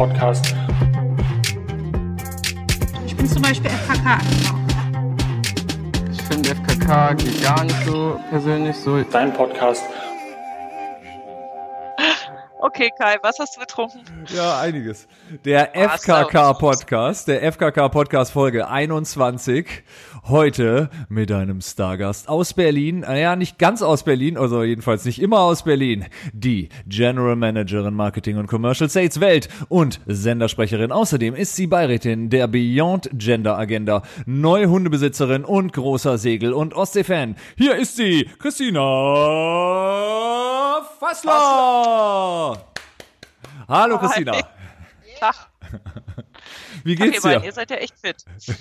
Podcast. Ich bin zum Beispiel FKK. Ich finde FKK geht gar nicht so persönlich so. Dein Podcast. Okay, Kai, was hast du getrunken? Ja, einiges. Der Ah, FKK-Podcast, der FKK-Podcast Folge 21. Heute mit einem Stargast aus Berlin. Naja, nicht ganz aus Berlin, also jedenfalls nicht immer aus Berlin. Die General Managerin Marketing und Commercial Sales Welt und Sendersprecherin. Außerdem ist sie Beirätin der Beyond Gender Agenda, neue Hundebesitzerin und großer Segel- und Ostsee-Fan. Hier ist sie, Christina Fassler. Hallo Christina. Tag. Wie geht's beiden, dir? ihr seid ja echt fit.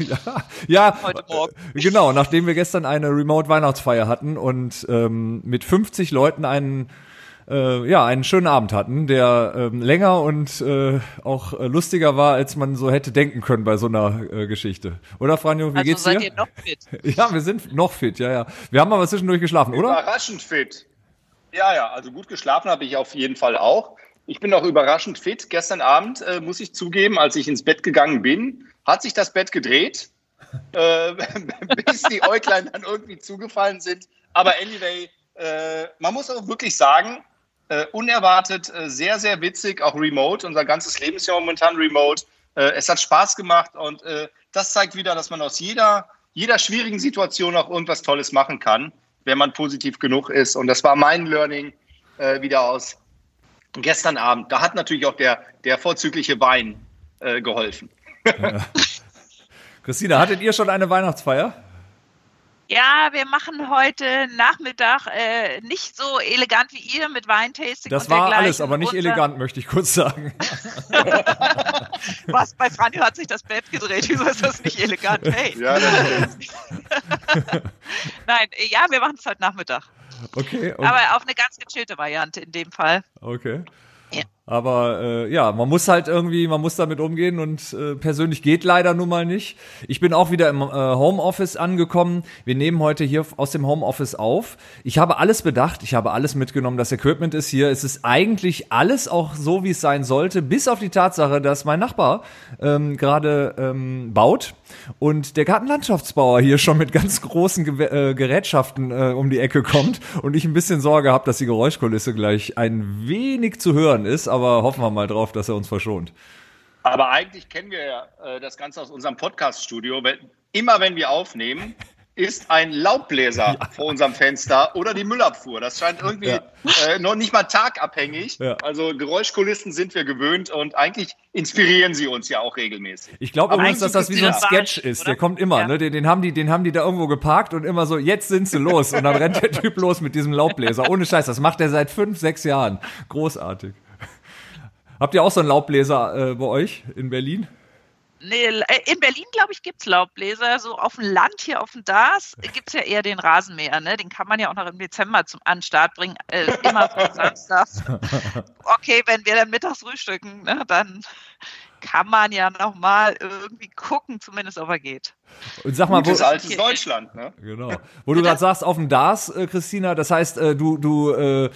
Ja, Heute Morgen. äh, genau, nachdem wir gestern eine Remote-Weihnachtsfeier hatten und ähm, mit 50 Leuten einen, äh, ja, einen schönen Abend hatten, der ähm, länger und äh, auch äh, lustiger war, als man so hätte denken können bei so einer äh, Geschichte. Oder, Franjo, wie Also geht's seid dir? ihr noch fit? Ja, wir sind noch fit, ja, ja. Wir haben aber zwischendurch geschlafen, oder? Überraschend fit. Ja, ja, also gut geschlafen habe ich auf jeden Fall auch. Ich bin auch überraschend fit. Gestern Abend, äh, muss ich zugeben, als ich ins Bett gegangen bin, hat sich das Bett gedreht, äh, bis die Äuglein dann irgendwie zugefallen sind. Aber anyway, äh, man muss auch wirklich sagen, äh, unerwartet, äh, sehr, sehr witzig, auch remote. Unser ganzes Leben ist ja momentan remote. Äh, es hat Spaß gemacht und das zeigt wieder, dass man aus jeder, jeder schwierigen Situation auch irgendwas Tolles machen kann, wenn man positiv genug ist. Und das war mein Learning wieder aus gestern Abend. Da hat natürlich auch der, der vorzügliche Wein äh, geholfen. Christina, hattet ihr schon eine Weihnachtsfeier? Ja, wir machen heute Nachmittag äh, nicht so elegant wie ihr mit Weintasting Das war alles, aber nicht Unser- elegant, möchte ich kurz sagen. Was, bei Franjo hat sich das Bett gedreht. Wieso ist das nicht elegant? Hey. Ja, das Nein, äh, ja, wir machen es heute Nachmittag. Okay, und, Aber auf eine ganz gechillte Variante in dem Fall. okay. Ja. Aber äh, ja, man muss halt irgendwie, man muss damit umgehen und äh, persönlich geht leider nun mal nicht. Ich bin auch wieder im äh, Homeoffice angekommen. Wir nehmen heute hier aus dem Homeoffice auf. Ich habe alles bedacht, ich habe alles mitgenommen. Das Equipment ist hier. Es ist eigentlich alles auch so, wie es sein sollte, bis auf die Tatsache, dass mein Nachbar ähm, gerade ähm, baut und der Gartenlandschaftsbauer hier schon mit ganz großen Gew äh, Gerätschaften äh, um die Ecke kommt und ich ein bisschen Sorge habe, dass die Geräuschkulisse gleich ein wenig zu hören ist, aber hoffen wir mal drauf, dass er uns verschont. Aber eigentlich kennen wir ja äh, das Ganze aus unserem Podcast-Studio. Immer wenn wir aufnehmen, ist ein Laubbläser vor unserem Fenster oder die Müllabfuhr. Das scheint irgendwie Ja. äh, noch nicht mal tagabhängig. Ja. Also Geräuschkulissen sind wir gewöhnt und eigentlich inspirieren sie uns ja auch regelmäßig. Ich glaube Aber übrigens, dass das wie so ein Sketch ist. oder? Der kommt immer, Ja. ne? Den, den, haben die, den haben die da irgendwo geparkt und immer so, jetzt sind sie los. Und dann rennt der Typ los mit diesem Laubbläser. Ohne Scheiß, das macht er seit fünf, sechs Jahren. Großartig. Habt ihr auch so einen Laubbläser äh, bei euch in Berlin? Nee, äh, in Berlin, glaube ich, gibt's Laubbläser. So auf dem Land hier auf dem Dars gibt's ja eher den Rasenmäher. Ne? Den kann man ja auch noch im Dezember zum an den Start bringen. Äh, immer Samstags. Okay, wenn wir dann mittags frühstücken, ne, dann kann man ja noch mal irgendwie gucken, zumindest ob er geht. Und sag mal, wo, Gutes altes Deutschland. Ne? Genau. Wo du gerade sagst, auf dem DAS, äh, Christina, das heißt, äh, du, du, äh,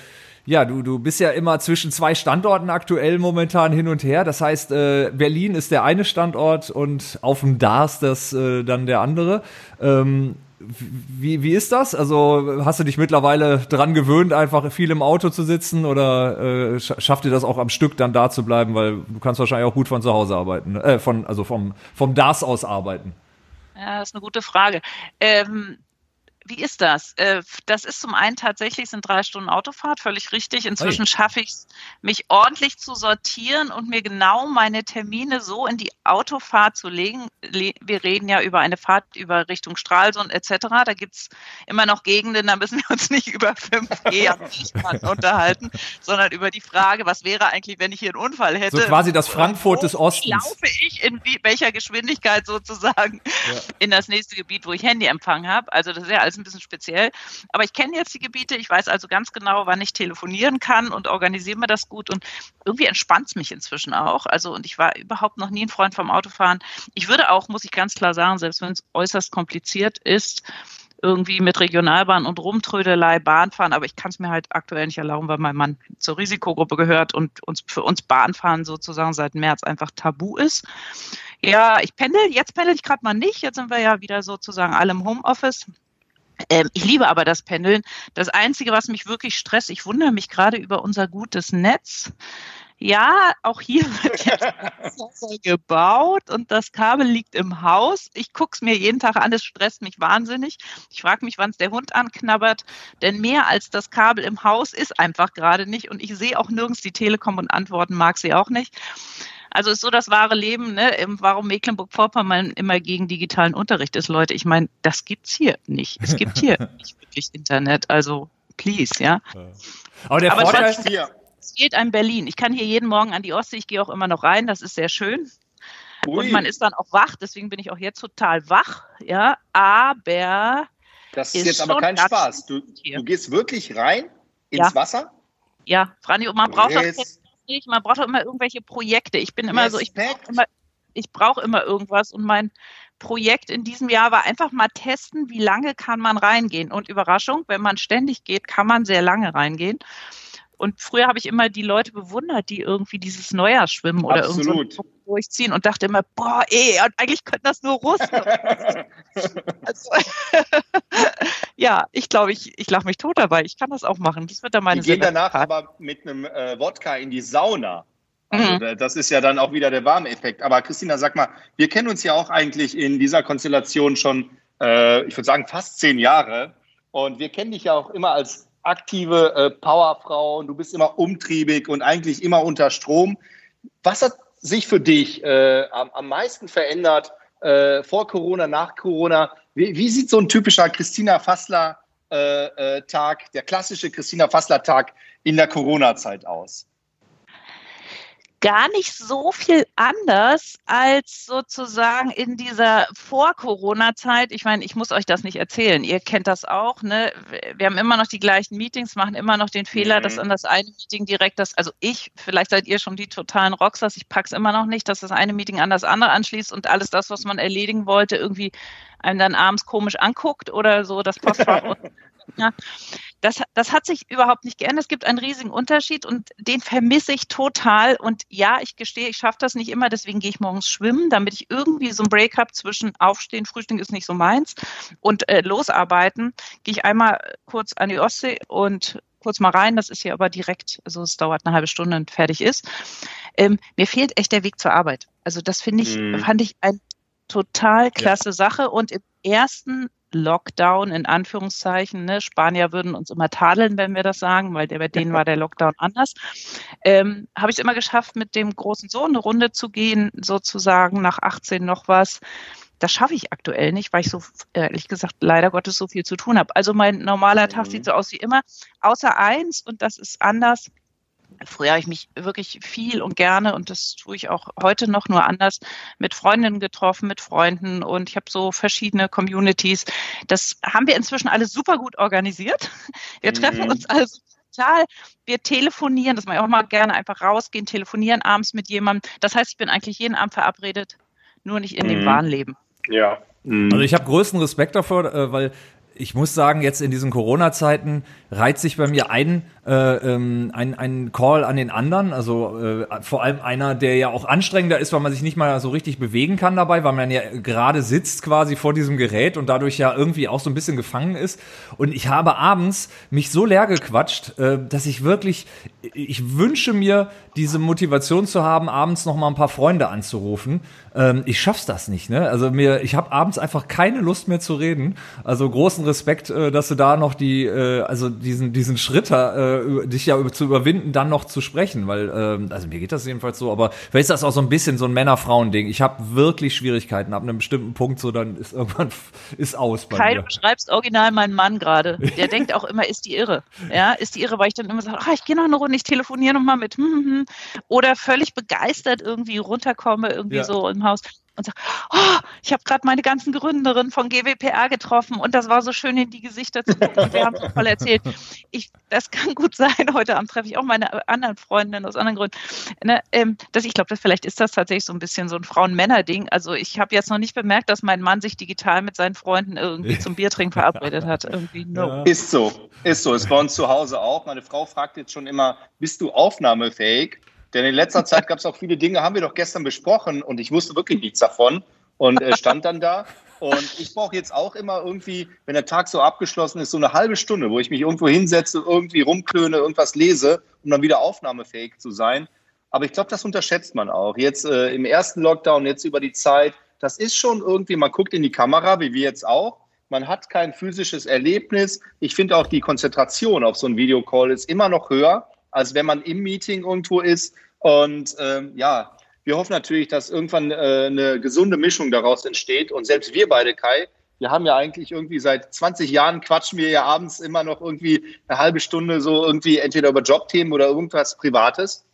ja, du, du bist ja immer zwischen zwei Standorten aktuell momentan hin und her. Das heißt, äh, Berlin ist der eine Standort und auf dem DAS das äh, dann der andere. Ähm, wie, wie ist das? Also hast du dich mittlerweile dran gewöhnt, einfach viel im Auto zu sitzen oder äh, sch- schafft dir das auch am Stück dann da zu bleiben, weil du kannst wahrscheinlich auch gut von zu Hause arbeiten, ne? äh, von also vom vom DAS aus arbeiten. Ja, das ist eine gute Frage. Ähm, wie ist das? Äh, das ist zum einen tatsächlich sind drei Stunden Autofahrt, völlig richtig. Inzwischen schaffe ich es, mich ordentlich zu sortieren und mir genau meine Termine so in die Autofahrt zu legen. Le wir reden ja über eine Fahrt über Richtung Stralsund etc. Da gibt's immer noch Gegenden, da müssen wir uns nicht über 5G am Fließband unterhalten, sondern über die Frage, was wäre eigentlich, wenn ich hier einen Unfall hätte? So quasi das Frankfurt des Ostens. Laufe ich in wie, welcher Geschwindigkeit sozusagen in das nächste Gebiet, wo ich Handyempfang habe. Also das ist ja alles ein bisschen speziell. Aber ich kenne jetzt die Gebiete, ich weiß also ganz genau, wann ich telefonieren kann und organisiere mir das gut und irgendwie entspannt es mich inzwischen auch. Also und ich war überhaupt noch nie ein Freund vom Autofahren. Ich würde auch, muss ich ganz klar sagen, selbst wenn es äußerst kompliziert ist, irgendwie mit Regionalbahn und Rumtrödelei Bahn fahren, aber ich kann es mir halt aktuell nicht erlauben, weil mein Mann zur Risikogruppe gehört und uns für uns Bahnfahren sozusagen seit März einfach tabu ist. Ja, ich pendel, jetzt pendel ich gerade mal nicht, jetzt sind wir ja wieder sozusagen alle im Homeoffice. Ähm, ich liebe aber das Pendeln. Das Einzige, was mich wirklich stresst, ich wundere mich gerade über unser gutes Netz. Ja, auch hier wird jetzt gebaut und das Kabel liegt im Haus. Ich gucke es mir jeden Tag an, es stresst mich wahnsinnig. Ich frage mich, wann es der Hund anknabbert, denn mehr als das Kabel im Haus ist einfach gerade nicht und ich sehe auch nirgends die Telekom und antworten mag sie auch nicht. Also ist so das wahre Leben, ne? warum Mecklenburg-Vorpommern immer gegen digitalen Unterricht ist, Leute. Ich meine, das gibt's hier nicht. Es gibt hier nicht wirklich Internet. Also please, ja. Aber der Aber Vorteil, es hat- es geht einem Berlin. Ich kann hier jeden Morgen an die Ostsee, ich gehe auch immer noch rein, das ist sehr schön. Ui, Und man ist dann auch wach, deswegen bin ich auch jetzt total wach, ja. Aber das ist, ist jetzt aber kein Spaß. Du, hier. du gehst wirklich rein ins Ja. Wasser? ja, Franjo, man braucht doch Res- nicht, man braucht immer irgendwelche Projekte. Ich bin immer so, ich Respekt. immer, ich brauche immer irgendwas und mein Projekt in diesem Jahr war einfach mal testen, wie lange kann man reingehen. Und Überraschung, wenn man ständig geht, kann man sehr lange reingehen. Und früher habe ich immer die Leute bewundert, die irgendwie dieses Neujahrsschwimmen oder irgend so einen Absolut. Punkt durchziehen und dachte immer, boah, ey, und eigentlich könnten das nur Russen. Also, ja, ich glaube, ich, ich lache mich tot dabei. Ich kann das auch machen. Das wird dann meine Die gehen danach aber mit einem äh, Wodka in die Sauna. Also Mhm. da- das ist ja dann auch wieder der Warmeffekt. Aber Christina, sag mal, wir kennen uns ja auch eigentlich in dieser Konstellation schon, äh, ich würde sagen, fast zehn Jahre. Und wir kennen dich ja auch immer als aktive äh, Powerfrau und du bist immer umtriebig und eigentlich immer unter Strom. Was hat sich für dich äh, am, am meisten verändert äh, vor Corona, nach Corona? Wie, wie sieht so ein typischer Christina Fassler äh, äh, Tag, der klassische Christina Fassler Tag in der Corona-Zeit aus? Gar nicht so viel anders als sozusagen in dieser Vor-Corona-Zeit. Ich meine, ich muss euch das nicht erzählen. Ihr kennt das auch. Ne? Wir haben immer noch die gleichen Meetings, machen immer noch den Fehler, Mhm. dass an das eine Meeting direkt das, also ich, vielleicht seid ihr schon die totalen Rockstars, ich pack's immer noch nicht, dass das eine Meeting an das andere anschließt und alles das, was man erledigen wollte, irgendwie einem dann abends komisch anguckt oder so das Postfach. ja, das, das hat sich überhaupt nicht geändert. Es gibt einen riesigen Unterschied und den vermisse ich total. Und ja, ich gestehe, ich schaffe das nicht immer, deswegen gehe ich morgens schwimmen, damit ich irgendwie so ein Break habe zwischen Aufstehen, Frühstück ist nicht so meins und äh, losarbeiten. Gehe ich einmal kurz an die Ostsee und kurz mal rein. Das ist hier aber direkt, also es dauert eine halbe Stunde und fertig ist. Ähm, mir fehlt echt der Weg zur Arbeit. Also das finde ich, Mhm. fand ich ein total klasse Sache. Und im ersten Lockdown in Anführungszeichen, ne, Spanier würden uns immer tadeln, wenn wir das sagen, weil der, bei denen war der Lockdown anders. Ähm, Habe ich es immer geschafft, mit dem großen Sohn eine Runde zu gehen, sozusagen nach 18 noch was. Das schaffe ich aktuell nicht, weil ich so, ehrlich gesagt, leider Gottes so viel zu tun habe. Also mein normaler Tag Mhm. sieht so aus wie immer, außer eins, und das ist anders. Früher habe ich mich wirklich viel und gerne, und das tue ich auch heute noch nur anders, mit Freundinnen getroffen, mit Freunden und ich habe so verschiedene Communities. Das haben wir inzwischen alles super gut organisiert. Wir Mhm. treffen uns also total. Wir telefonieren, das mache ich auch mal gerne, einfach rausgehen, telefonieren abends mit jemandem. Das heißt, ich bin eigentlich jeden Abend verabredet, nur nicht in dem Mhm. wahren Leben. Ja. Also ich habe größten Respekt davor, äh, weil ich muss sagen, jetzt in diesen Corona-Zeiten reiht sich bei mir ein, äh, ähm, ein, ein Call an den anderen. Also äh, vor allem einer, der ja auch anstrengender ist, weil man sich nicht mal so richtig bewegen kann dabei, weil man ja gerade sitzt quasi vor diesem Gerät und dadurch ja irgendwie auch so ein bisschen gefangen ist. Und ich habe abends mich so leer gequatscht, äh, dass ich wirklich, ich wünsche mir diese Motivation zu haben, abends noch mal ein paar Freunde anzurufen. Ähm, ich schaff's das nicht, ne? Also mir, ich habe abends einfach keine Lust mehr zu reden. Also großen Respekt, äh, dass du da noch die, äh, also diesen diesen Schritt, äh, dich ja zu überwinden, dann noch zu sprechen, weil, ähm, also mir geht das jedenfalls so. Aber vielleicht ist das auch so ein bisschen so ein Männer-Frauen-Ding. Ich habe wirklich Schwierigkeiten ab einem bestimmten Punkt, so dann ist irgendwann ist aus bei Kai, mir. du beschreibst original meinen Mann gerade. Der denkt auch immer, ist die irre. Ja, ist die irre, weil ich dann immer sage, ah, ich gehe noch eine Runde, ich telefoniere noch mal mit. Hm, hm, hm. Oder völlig begeistert irgendwie runterkomme, irgendwie Ja. so im Haus. Und sagt, oh, ich habe gerade meine ganzen Gründerinnen von GWPR getroffen und das war so schön in die Gesichter zu gucken und wir haben so voll erzählt. Ich, das kann gut sein, heute Abend treffe ich auch meine anderen Freundinnen aus anderen Gründen. Ne, ähm, dass ich glaube, vielleicht ist das tatsächlich so ein bisschen so ein Frauen-Männer-Ding. Also ich habe jetzt noch nicht bemerkt, dass mein Mann sich digital mit seinen Freunden irgendwie zum Biertrinken verabredet hat. Irgendwie no. Ja. Ist so, ist so. Ist bei uns zu Hause auch. Meine Frau fragt jetzt schon immer, bist du aufnahmefähig? Denn in letzter Zeit gab es auch viele Dinge, haben wir doch gestern besprochen und ich wusste wirklich nichts davon und äh, stand dann da. Und ich brauche jetzt auch immer irgendwie, wenn der Tag so abgeschlossen ist, so eine halbe Stunde, wo ich mich irgendwo hinsetze, irgendwie rumklöne, irgendwas lese, um dann wieder aufnahmefähig zu sein. Aber ich glaube, das unterschätzt man auch. Jetzt äh, im ersten Lockdown, jetzt über die Zeit, das ist schon irgendwie, man guckt in die Kamera, wie wir jetzt auch. Man hat kein physisches Erlebnis. Ich finde auch die Konzentration auf so ein Videocall ist immer noch höher, als wenn man im Meeting irgendwo ist. Und ähm, ja, wir hoffen natürlich, dass irgendwann äh, eine gesunde Mischung daraus entsteht. Und selbst wir beide, Kai, wir haben ja eigentlich irgendwie seit 20 Jahren quatschen wir ja abends immer noch irgendwie eine halbe Stunde so irgendwie entweder über Jobthemen oder irgendwas Privates.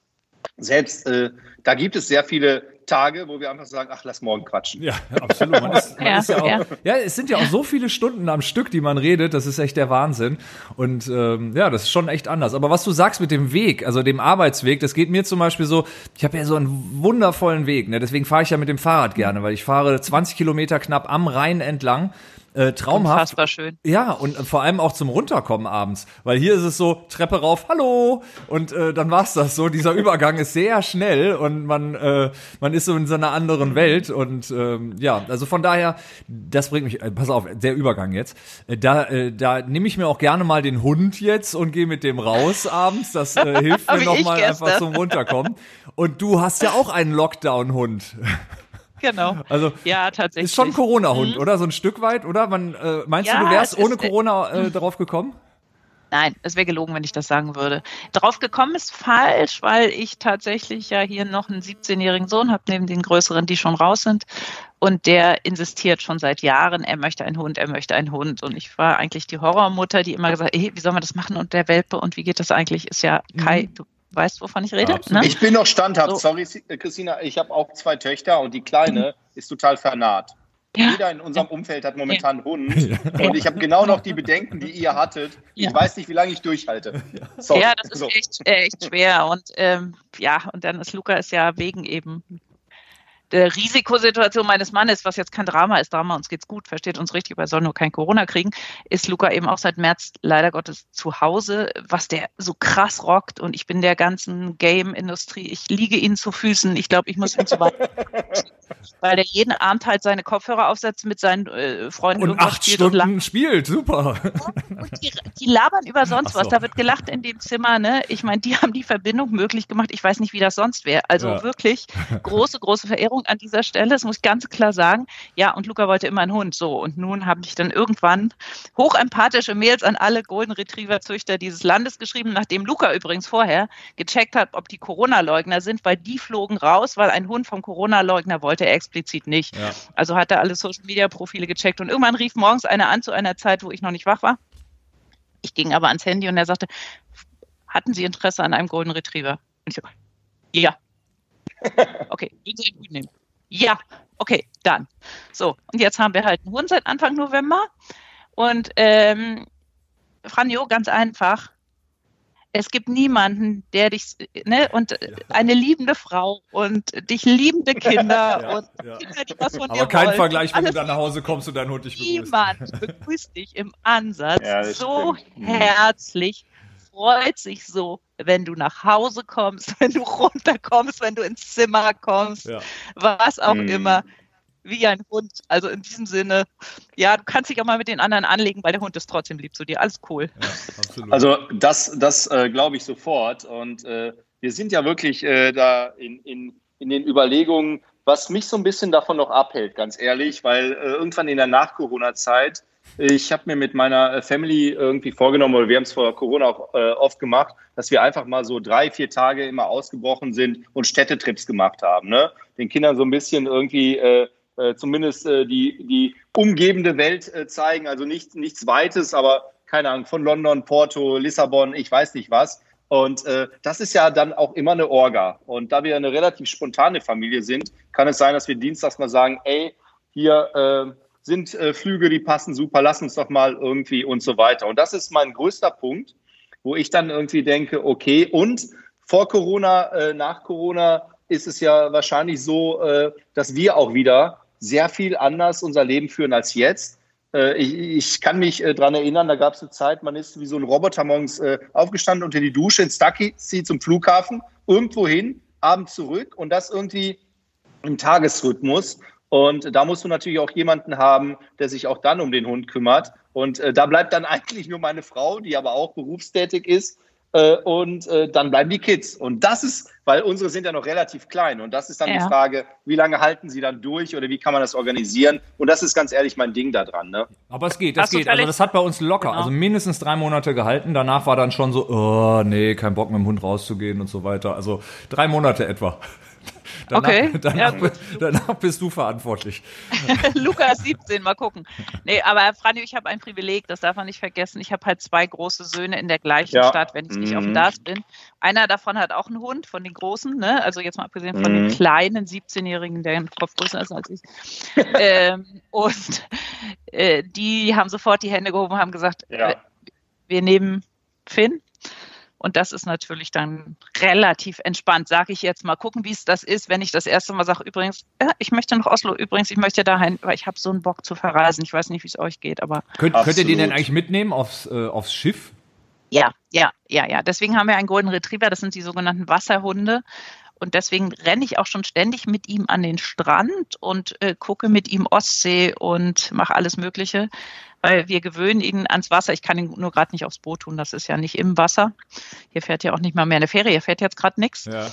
Selbst äh, da gibt es sehr viele Tage, wo wir einfach sagen, ach, lass morgen quatschen. Ja, absolut. Man ist, man ja, ist ja, auch, ja. ja, es sind ja auch so viele Stunden am Stück, die man redet, das ist echt der Wahnsinn. Und ähm, ja, das ist schon echt anders. Aber was du sagst mit dem Weg, also dem Arbeitsweg, das geht mir zum Beispiel so, ich habe ja so einen wundervollen Weg, ne? deswegen fahre ich ja mit dem Fahrrad gerne, weil ich fahre 20 Kilometer knapp am Rhein entlang äh, traumhaft. Unfassbar schön. Ja, und vor allem auch zum Runterkommen abends. Weil hier ist es so, Treppe rauf, hallo! Und äh, dann war's das so. Dieser Übergang ist sehr schnell und man, äh, man ist so in so einer anderen Welt. Und ähm, ja, also von daher, das bringt mich, äh, pass auf, der Übergang jetzt. Äh, da äh, da nehme ich mir auch gerne mal den Hund jetzt und gehe mit dem raus abends. Das äh, hilft mir nochmal einfach zum Runterkommen. Und du hast ja auch einen Lockdown-Hund. Genau. Also ja, tatsächlich. Ist schon Corona-Hund, mhm. oder? So ein Stück weit, oder? Man, äh, meinst ja, du, du wärst ohne Corona äh, darauf gekommen? Nein, es wäre gelogen, wenn ich das sagen würde. Drauf gekommen ist falsch, weil ich tatsächlich ja hier noch einen 17-jährigen Sohn habe, neben den größeren, die schon raus sind. Und der insistiert schon seit Jahren, er möchte einen Hund, er möchte einen Hund. Und ich war eigentlich die Horrormutter, die immer gesagt hat, hey, wie soll man das machen? Und der Welpe und wie geht das eigentlich? Ist ja Kai, mhm. du weißt, wovon ich rede. Ne? Ich bin noch standhaft. So. Sorry, äh, Christina, ich habe auch zwei Töchter und die Kleine ist total vernarrt. Ja. Jeder in unserem Umfeld hat momentan einen Hund. Und ich habe genau noch die Bedenken, die ihr hattet. Ich weiß nicht, wie lange ich durchhalte. Sorry. Ja, das ist so. echt, äh, echt schwer. Und ähm, ja, und dann ist Lukas ja wegen eben der Risikosituation meines Mannes, was jetzt kein Drama ist, Drama, uns geht's gut, versteht uns richtig, aber er soll nur kein Corona kriegen, ist Luca eben auch seit März leider Gottes zu Hause, was der so krass rockt und ich bin der ganzen Game-Industrie, ich liege ihnen zu Füßen, ich glaube, ich muss ihn zu weit, weil der jeden Abend halt seine Kopfhörer aufsetzt mit seinen äh, Freunden und acht spielt Stunden und spielt, super. Und die, die labern über sonst so. was, da wird gelacht in dem Zimmer, ne? Ich meine, die haben die Verbindung möglich gemacht, ich weiß nicht, wie das sonst wäre, also ja. wirklich große, große Verehrung Erklärung an dieser Stelle, das muss ich ganz klar sagen. Ja, und Luca wollte immer einen Hund. So, und nun habe ich dann irgendwann hochempathische Mails an alle Golden Retriever-Züchter dieses Landes geschrieben, nachdem Luca übrigens vorher gecheckt hat, ob die Corona-Leugner sind, weil die flogen raus, weil ein Hund vom Corona-Leugner wollte er explizit nicht. Ja. Also hat er alle Social-Media-Profile gecheckt und irgendwann rief morgens einer an zu einer Zeit, wo ich noch nicht wach war. Ich ging aber ans Handy und er sagte, hatten Sie Interesse an einem Golden Retriever? Und ich so, ja. Okay, würden Sie einen Hund nehmen? Ja, okay, dann. So, und jetzt haben wir halt einen Hund seit Anfang November. Und ähm, Franjo, ganz einfach. Es gibt niemanden, der dich, ne, und ja. eine liebende Frau und dich liebende Kinder ja, und ja. Kinder, die was von Aber dir kein wollen. Vergleich, wenn du dann nach Hause kommst und dein Hund dich begrüßt. Niemand begrüßt dich im Ansatz so stimmt. Mhm. herzlich freut sich so, wenn du nach Hause kommst, wenn du runterkommst, wenn du ins Zimmer kommst, ja. was auch mhm. immer, wie ein Hund. Also in diesem Sinne, ja, du kannst dich auch mal mit den anderen anlegen, weil der Hund ist trotzdem lieb zu dir. Alles cool. Ja, also das, das äh, glaube ich sofort. Und äh, wir sind ja wirklich äh, da in, in, in den Überlegungen, was mich so ein bisschen davon noch abhält, ganz ehrlich, weil äh, irgendwann in der Nach-Corona-Zeit ich habe mir mit meiner äh, Family irgendwie vorgenommen, oder wir haben es vor Corona auch äh, oft gemacht, dass wir einfach mal so drei, vier Tage immer ausgebrochen sind und Städtetrips gemacht haben. Ne? Den Kindern so ein bisschen irgendwie äh, äh, zumindest äh, die, die umgebende Welt äh, zeigen. Also nicht, nichts Weites, aber keine Ahnung, von London, Porto, Lissabon, ich weiß nicht was. Und äh, das ist ja dann auch immer eine Orga. Und da wir eine relativ spontane Familie sind, kann es sein, dass wir dienstags mal sagen, ey, hier äh, sind äh, Flüge, die passen super, lass uns doch mal irgendwie und so weiter. Und das ist mein größter Punkt, wo ich dann irgendwie denke, okay, und vor Corona, äh, nach Corona ist es ja wahrscheinlich so, äh, dass wir auch wieder sehr viel anders unser Leben führen als jetzt. Äh, ich, ich, kann mich äh, daran erinnern, da gab es eine Zeit, man ist wie so ein Roboter morgens äh, aufgestanden unter die Dusche ins Taxi zum Flughafen, irgendwo hin, abends zurück und das irgendwie im Tagesrhythmus. Und da musst du natürlich auch jemanden haben, der sich auch dann um den Hund kümmert. Und äh, da bleibt dann eigentlich nur meine Frau, die aber auch berufstätig ist. Äh, und äh, dann bleiben die Kids. Und das ist, weil unsere sind ja noch relativ klein. Und das ist dann ja. die Frage, wie lange halten sie dann durch oder wie kann man das organisieren? Und das ist ganz ehrlich mein Ding da dran. Ne? Aber es geht, es geht. Also das hat bei uns locker. Genau. Also mindestens drei Monate gehalten. Danach war dann schon so, oh nee, kein Bock mit dem Hund rauszugehen und so weiter. Also drei Monate etwa. Danach, okay. Danach, ja, danach, bist du verantwortlich. Lukas 17, mal gucken. Nee, aber Franjo, ich habe ein Privileg, das darf man nicht vergessen. Ich habe halt zwei große Söhne in der gleichen ja. Stadt, wenn ich nicht mhm. auf dem DAS bin. Einer davon hat auch einen Hund von den Großen, ne? also jetzt mal abgesehen von mhm. dem kleinen 17-Jährigen, der einen Kopf größer ist als ich. ähm, und äh, die haben sofort die Hände gehoben und haben gesagt, ja. äh, wir nehmen Finn und das ist natürlich dann relativ entspannt, sage ich jetzt mal. Gucken, wie es das ist, wenn ich das erste Mal sage, übrigens, ja, ich möchte nach Oslo, übrigens, ich möchte dahin, weil ich habe so einen Bock zu verreisen. Ich weiß nicht, wie es euch geht, aber. Könnt, könnt ihr den denn eigentlich mitnehmen aufs, äh, aufs Schiff? Ja, ja, ja, ja. Deswegen haben wir einen Golden Retriever, das sind die sogenannten Wasserhunde. Und deswegen renne ich auch schon ständig mit ihm an den Strand und äh, gucke mit ihm Ostsee und mache alles Mögliche weil wir gewöhnen ihn ans Wasser. Ich kann ihn nur gerade nicht aufs Boot tun, das ist ja nicht im Wasser. Hier fährt ja auch nicht mal mehr eine Fähre, hier fährt jetzt gerade nichts. Ja.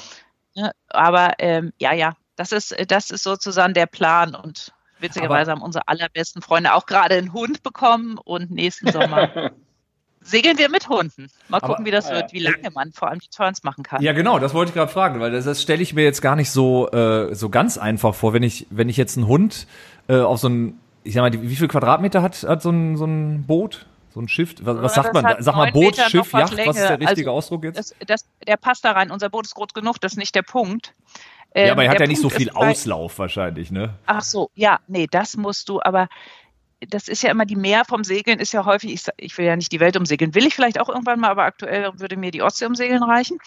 ja. Aber ähm, ja, ja, das ist, das ist sozusagen der Plan und witzigerweise Aber haben unsere allerbesten Freunde auch gerade einen Hund bekommen und nächsten Sommer segeln wir mit Hunden. Mal gucken, Aber, wie das wird, wie lange man vor allem die Turns machen kann. Ja, genau, das wollte ich gerade fragen, weil das, das stelle ich mir jetzt gar nicht so, äh, so ganz einfach vor, wenn ich, wenn ich jetzt einen Hund äh, auf so ein ich sag mal, wie viel Quadratmeter hat, hat so, ein, so ein Boot? So ein Schiff? Was, was sagt man? Sag mal Boot, Meter Schiff, Yacht, was ist der richtige also, Ausdruck jetzt? Das, das, der passt da rein. Unser Boot ist groß genug, das ist nicht der Punkt. Ähm, ja, aber er hat ja nicht so viel Auslauf wahrscheinlich, ne? Ach so, ja, nee, das musst du, aber das ist ja immer die Mehr vom Segeln, ist ja häufig, ich, ich, will ja nicht die Welt umsegeln, will ich vielleicht auch irgendwann mal, aber aktuell würde mir die Ostsee umsegeln reichen.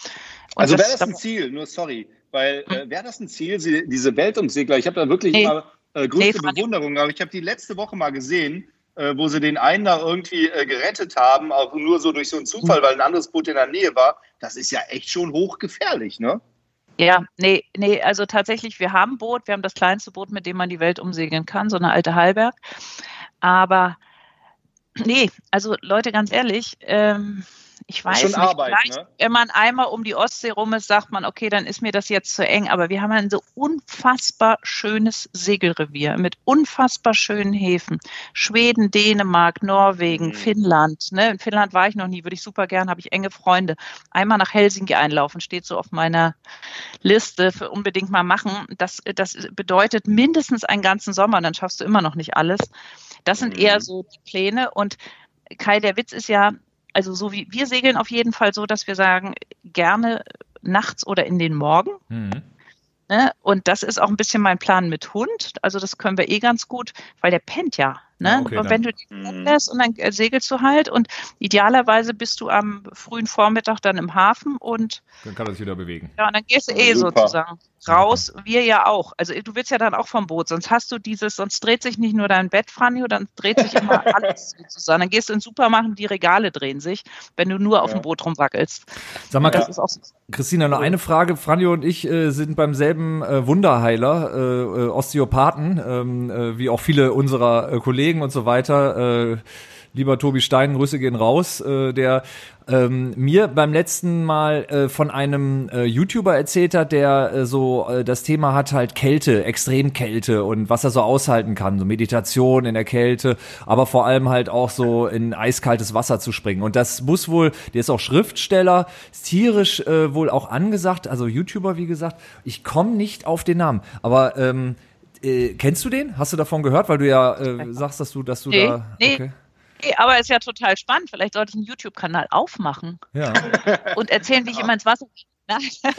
Und also wäre das ein Ziel, nur sorry, weil äh, hm? wäre das ein Ziel, diese Weltumsegler, ich habe da wirklich nee. mal äh, größte nee, Bewunderung. Aber ich habe die letzte Woche mal gesehen, äh, wo sie den einen da irgendwie äh, gerettet haben, auch nur so durch so einen Zufall, weil ein anderes Boot in der Nähe war. Das ist ja echt schon hochgefährlich, ne? Ja, nee, nee, also tatsächlich, wir haben ein Boot, wir haben das kleinste Boot, mit dem man die Welt umsegeln kann, so eine alte Hallberg. Aber nee, also Leute, ganz ehrlich, ähm, ich weiß nicht, Arbeit, ne? wenn man einmal um die Ostsee rum ist, sagt man, okay, dann ist mir das jetzt zu eng. Aber wir haben ein so unfassbar schönes Segelrevier mit unfassbar schönen Häfen. Schweden, Dänemark, Norwegen, mhm. Finnland. Ne? In Finnland war ich noch nie, würde ich super gern, habe ich enge Freunde. Einmal nach Helsinki einlaufen, steht so auf meiner Liste für unbedingt mal machen. Das, das bedeutet mindestens einen ganzen Sommer, dann schaffst du immer noch nicht alles. Das sind mhm. eher so die Pläne. Und Kai, der Witz ist ja, also so wie wir segeln auf jeden Fall so, dass wir sagen, gerne nachts oder in den Morgen. Mhm. Ne? Und das ist auch ein bisschen mein Plan mit Hund. Also das können wir eh ganz gut, weil der pennt ja. Ne? Ja, okay, und wenn dann. du die mhm. lässt und dann äh, segelst du halt und idealerweise bist du am frühen Vormittag dann im Hafen und dann kann er sich wieder bewegen. Ja, und dann gehst du eh Super. sozusagen raus, wir ja auch. Also du willst ja dann auch vom Boot, sonst hast du dieses, sonst dreht sich nicht nur dein Bett, Franjo, dann dreht sich immer alles sozusagen. Dann gehst du in den Supermarkt, die Regale drehen sich, wenn du nur auf dem Boot rumwackelst. Sag mal, ja. Christina, noch eine Frage. Franjo und ich äh, sind beim selben äh, Wunderheiler, äh, äh Osteopathen, ähm, äh, wie auch viele unserer äh, Kollegen Kollegen und so weiter. Äh, lieber Tobi Stein, Grüße gehen raus, äh, der ähm, mir beim letzten Mal äh, von einem äh, YouTuber erzählt hat, der äh, so äh, das Thema hat halt Kälte, Extremkälte und was er so aushalten kann, so Meditation in der Kälte, aber vor allem halt auch so in eiskaltes Wasser zu springen. Und das muss wohl, der ist auch Schriftsteller, ist tierisch äh, wohl auch angesagt, also YouTuber wie gesagt. Ich komme nicht auf den Namen, aber ähm, äh, kennst du den? Hast du davon gehört? Weil du ja äh, sagst, dass du, dass du nee, da. Nee. Okay. Okay, aber ist ja total spannend. Vielleicht sollte ich einen YouTube-Kanal aufmachen Ja. und erzählen, wie ich immer ins Wasser.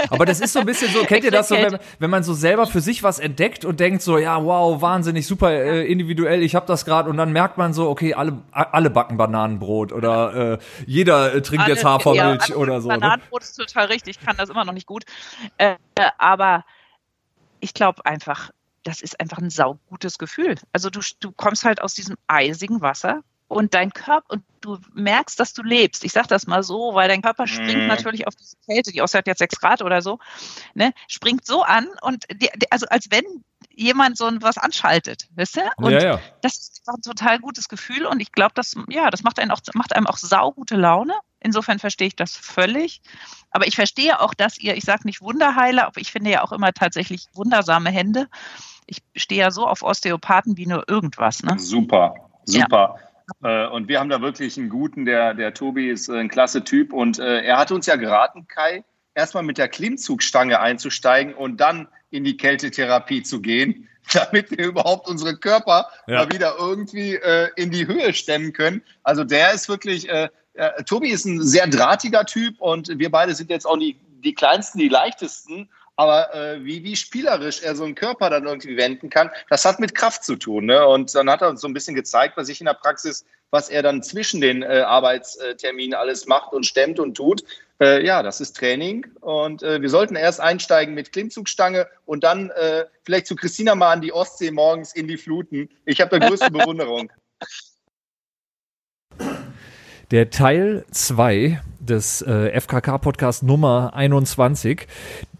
Aber das ist so ein bisschen so, kennt ihr das so, wenn, wenn man so selber für sich was entdeckt und denkt so, ja, wow, wahnsinnig, super äh, individuell, ich habe das gerade und dann merkt man so, okay, alle, alle backen Bananenbrot oder äh, jeder äh, trinkt jetzt Alle- Hafermilch ja, oder so. Ne? Bananenbrot ist total richtig, ich kann das immer noch nicht gut. Äh, aber ich glaube einfach, das ist einfach ein saugutes Gefühl. Also du, du kommst halt aus diesem eisigen Wasser und dein Körper, und du merkst, dass du lebst. Ich sage das mal so, weil dein Körper springt Mhm. natürlich auf diese Kälte, die außerhalb jetzt 6 Grad oder so, ne, springt so an und die, die, also als wenn jemand so was anschaltet, wisst ihr? Und ja, ja. das ist einfach ein total gutes Gefühl und ich glaube, das, ja, das macht einen auch, macht einem auch saugute Laune. Insofern verstehe ich das völlig. Aber ich verstehe auch, dass ihr, ich sage nicht Wunderheiler, aber ich finde ja auch immer tatsächlich wundersame Hände. Ich stehe ja so auf Osteopathen wie nur irgendwas. Ne? Super, super. Äh, Und wir haben da wirklich einen guten, der, der Tobi ist äh, ein klasse Typ und äh, er hat uns ja geraten, Kai, erstmal mit der Klimmzugstange einzusteigen und dann in die Kältetherapie zu gehen, damit wir überhaupt unsere Körper Ja. mal wieder irgendwie äh, in die Höhe stemmen können. Also der ist wirklich, äh, äh, Tobi ist ein sehr drahtiger Typ und wir beide sind jetzt auch die, die kleinsten, die leichtesten. Aber äh, wie, wie spielerisch er so einen Körper dann irgendwie wenden kann, das hat mit Kraft zu tun. Ne? Und dann hat er uns so ein bisschen gezeigt, was ich in der Praxis, was er dann zwischen den äh, Arbeitsterminen alles macht und stemmt und tut. Äh, ja, das ist Training. Und äh, wir sollten erst einsteigen mit Klimmzugstange und dann äh, vielleicht zu Christina mal an die Ostsee morgens in die Fluten. Ich habe da größte Bewunderung. Der Teil 2 des äh, FKK-Podcast Nummer 21.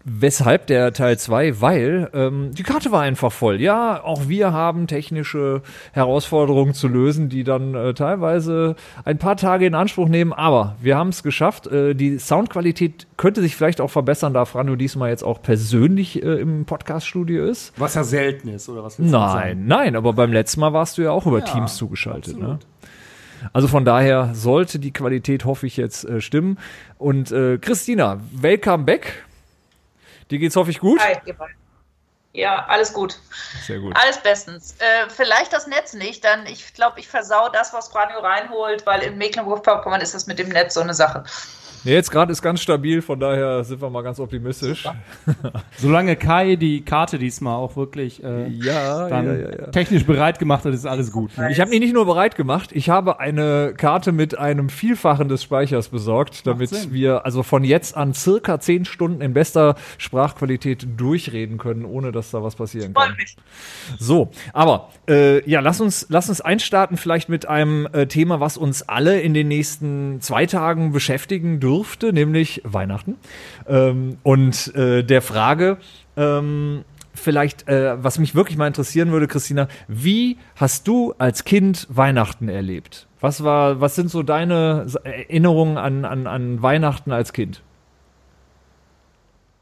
Weshalb der Teil 2? Weil ähm, die Karte war einfach voll. Ja, auch wir haben technische Herausforderungen zu lösen, die dann äh, teilweise ein paar Tage in Anspruch nehmen. Aber wir haben es geschafft. Äh, die Soundqualität könnte sich vielleicht auch verbessern, da Frano diesmal jetzt auch persönlich äh, im Podcaststudio ist. Was ja selten ist, oder was willst du sagen? Nein, nein, aber beim letzten Mal warst du ja auch über Ja, Teams zugeschaltet. Ne? Also von daher sollte die Qualität, hoffe ich, jetzt äh, stimmen. Und äh, Christina, welcome back. Dir geht's, hoffe ich, gut? Hi. Ja, alles gut. Sehr gut. Alles bestens. Äh, vielleicht das Netz nicht, dann ich glaube, ich versau das, was Radio reinholt, weil in Mecklenburg-Vorpommern ist das mit dem Netz so eine Sache. Nee, jetzt gerade ist ganz stabil, von daher sind wir mal ganz optimistisch. Solange Kai die Karte diesmal auch wirklich äh, Ja, dann ja, ja, ja. technisch bereit gemacht hat, ist alles gut. Ich habe mich nicht nur bereit gemacht, ich habe eine Karte mit einem Vielfachen des Speichers besorgt, damit wir also von jetzt an circa zehn Stunden in bester Sprachqualität durchreden können, ohne dass da was passieren kann. So, aber äh, ja, lass uns, lass uns einstarten vielleicht mit einem äh, Thema, was uns alle in den nächsten zwei Tagen beschäftigen dürfte, nämlich Weihnachten. Ähm, und äh, der Frage, ähm, vielleicht, äh, was mich wirklich mal interessieren würde, Christina, wie hast du als Kind Weihnachten erlebt? Was war, was sind so deine Erinnerungen an, an, an Weihnachten als Kind?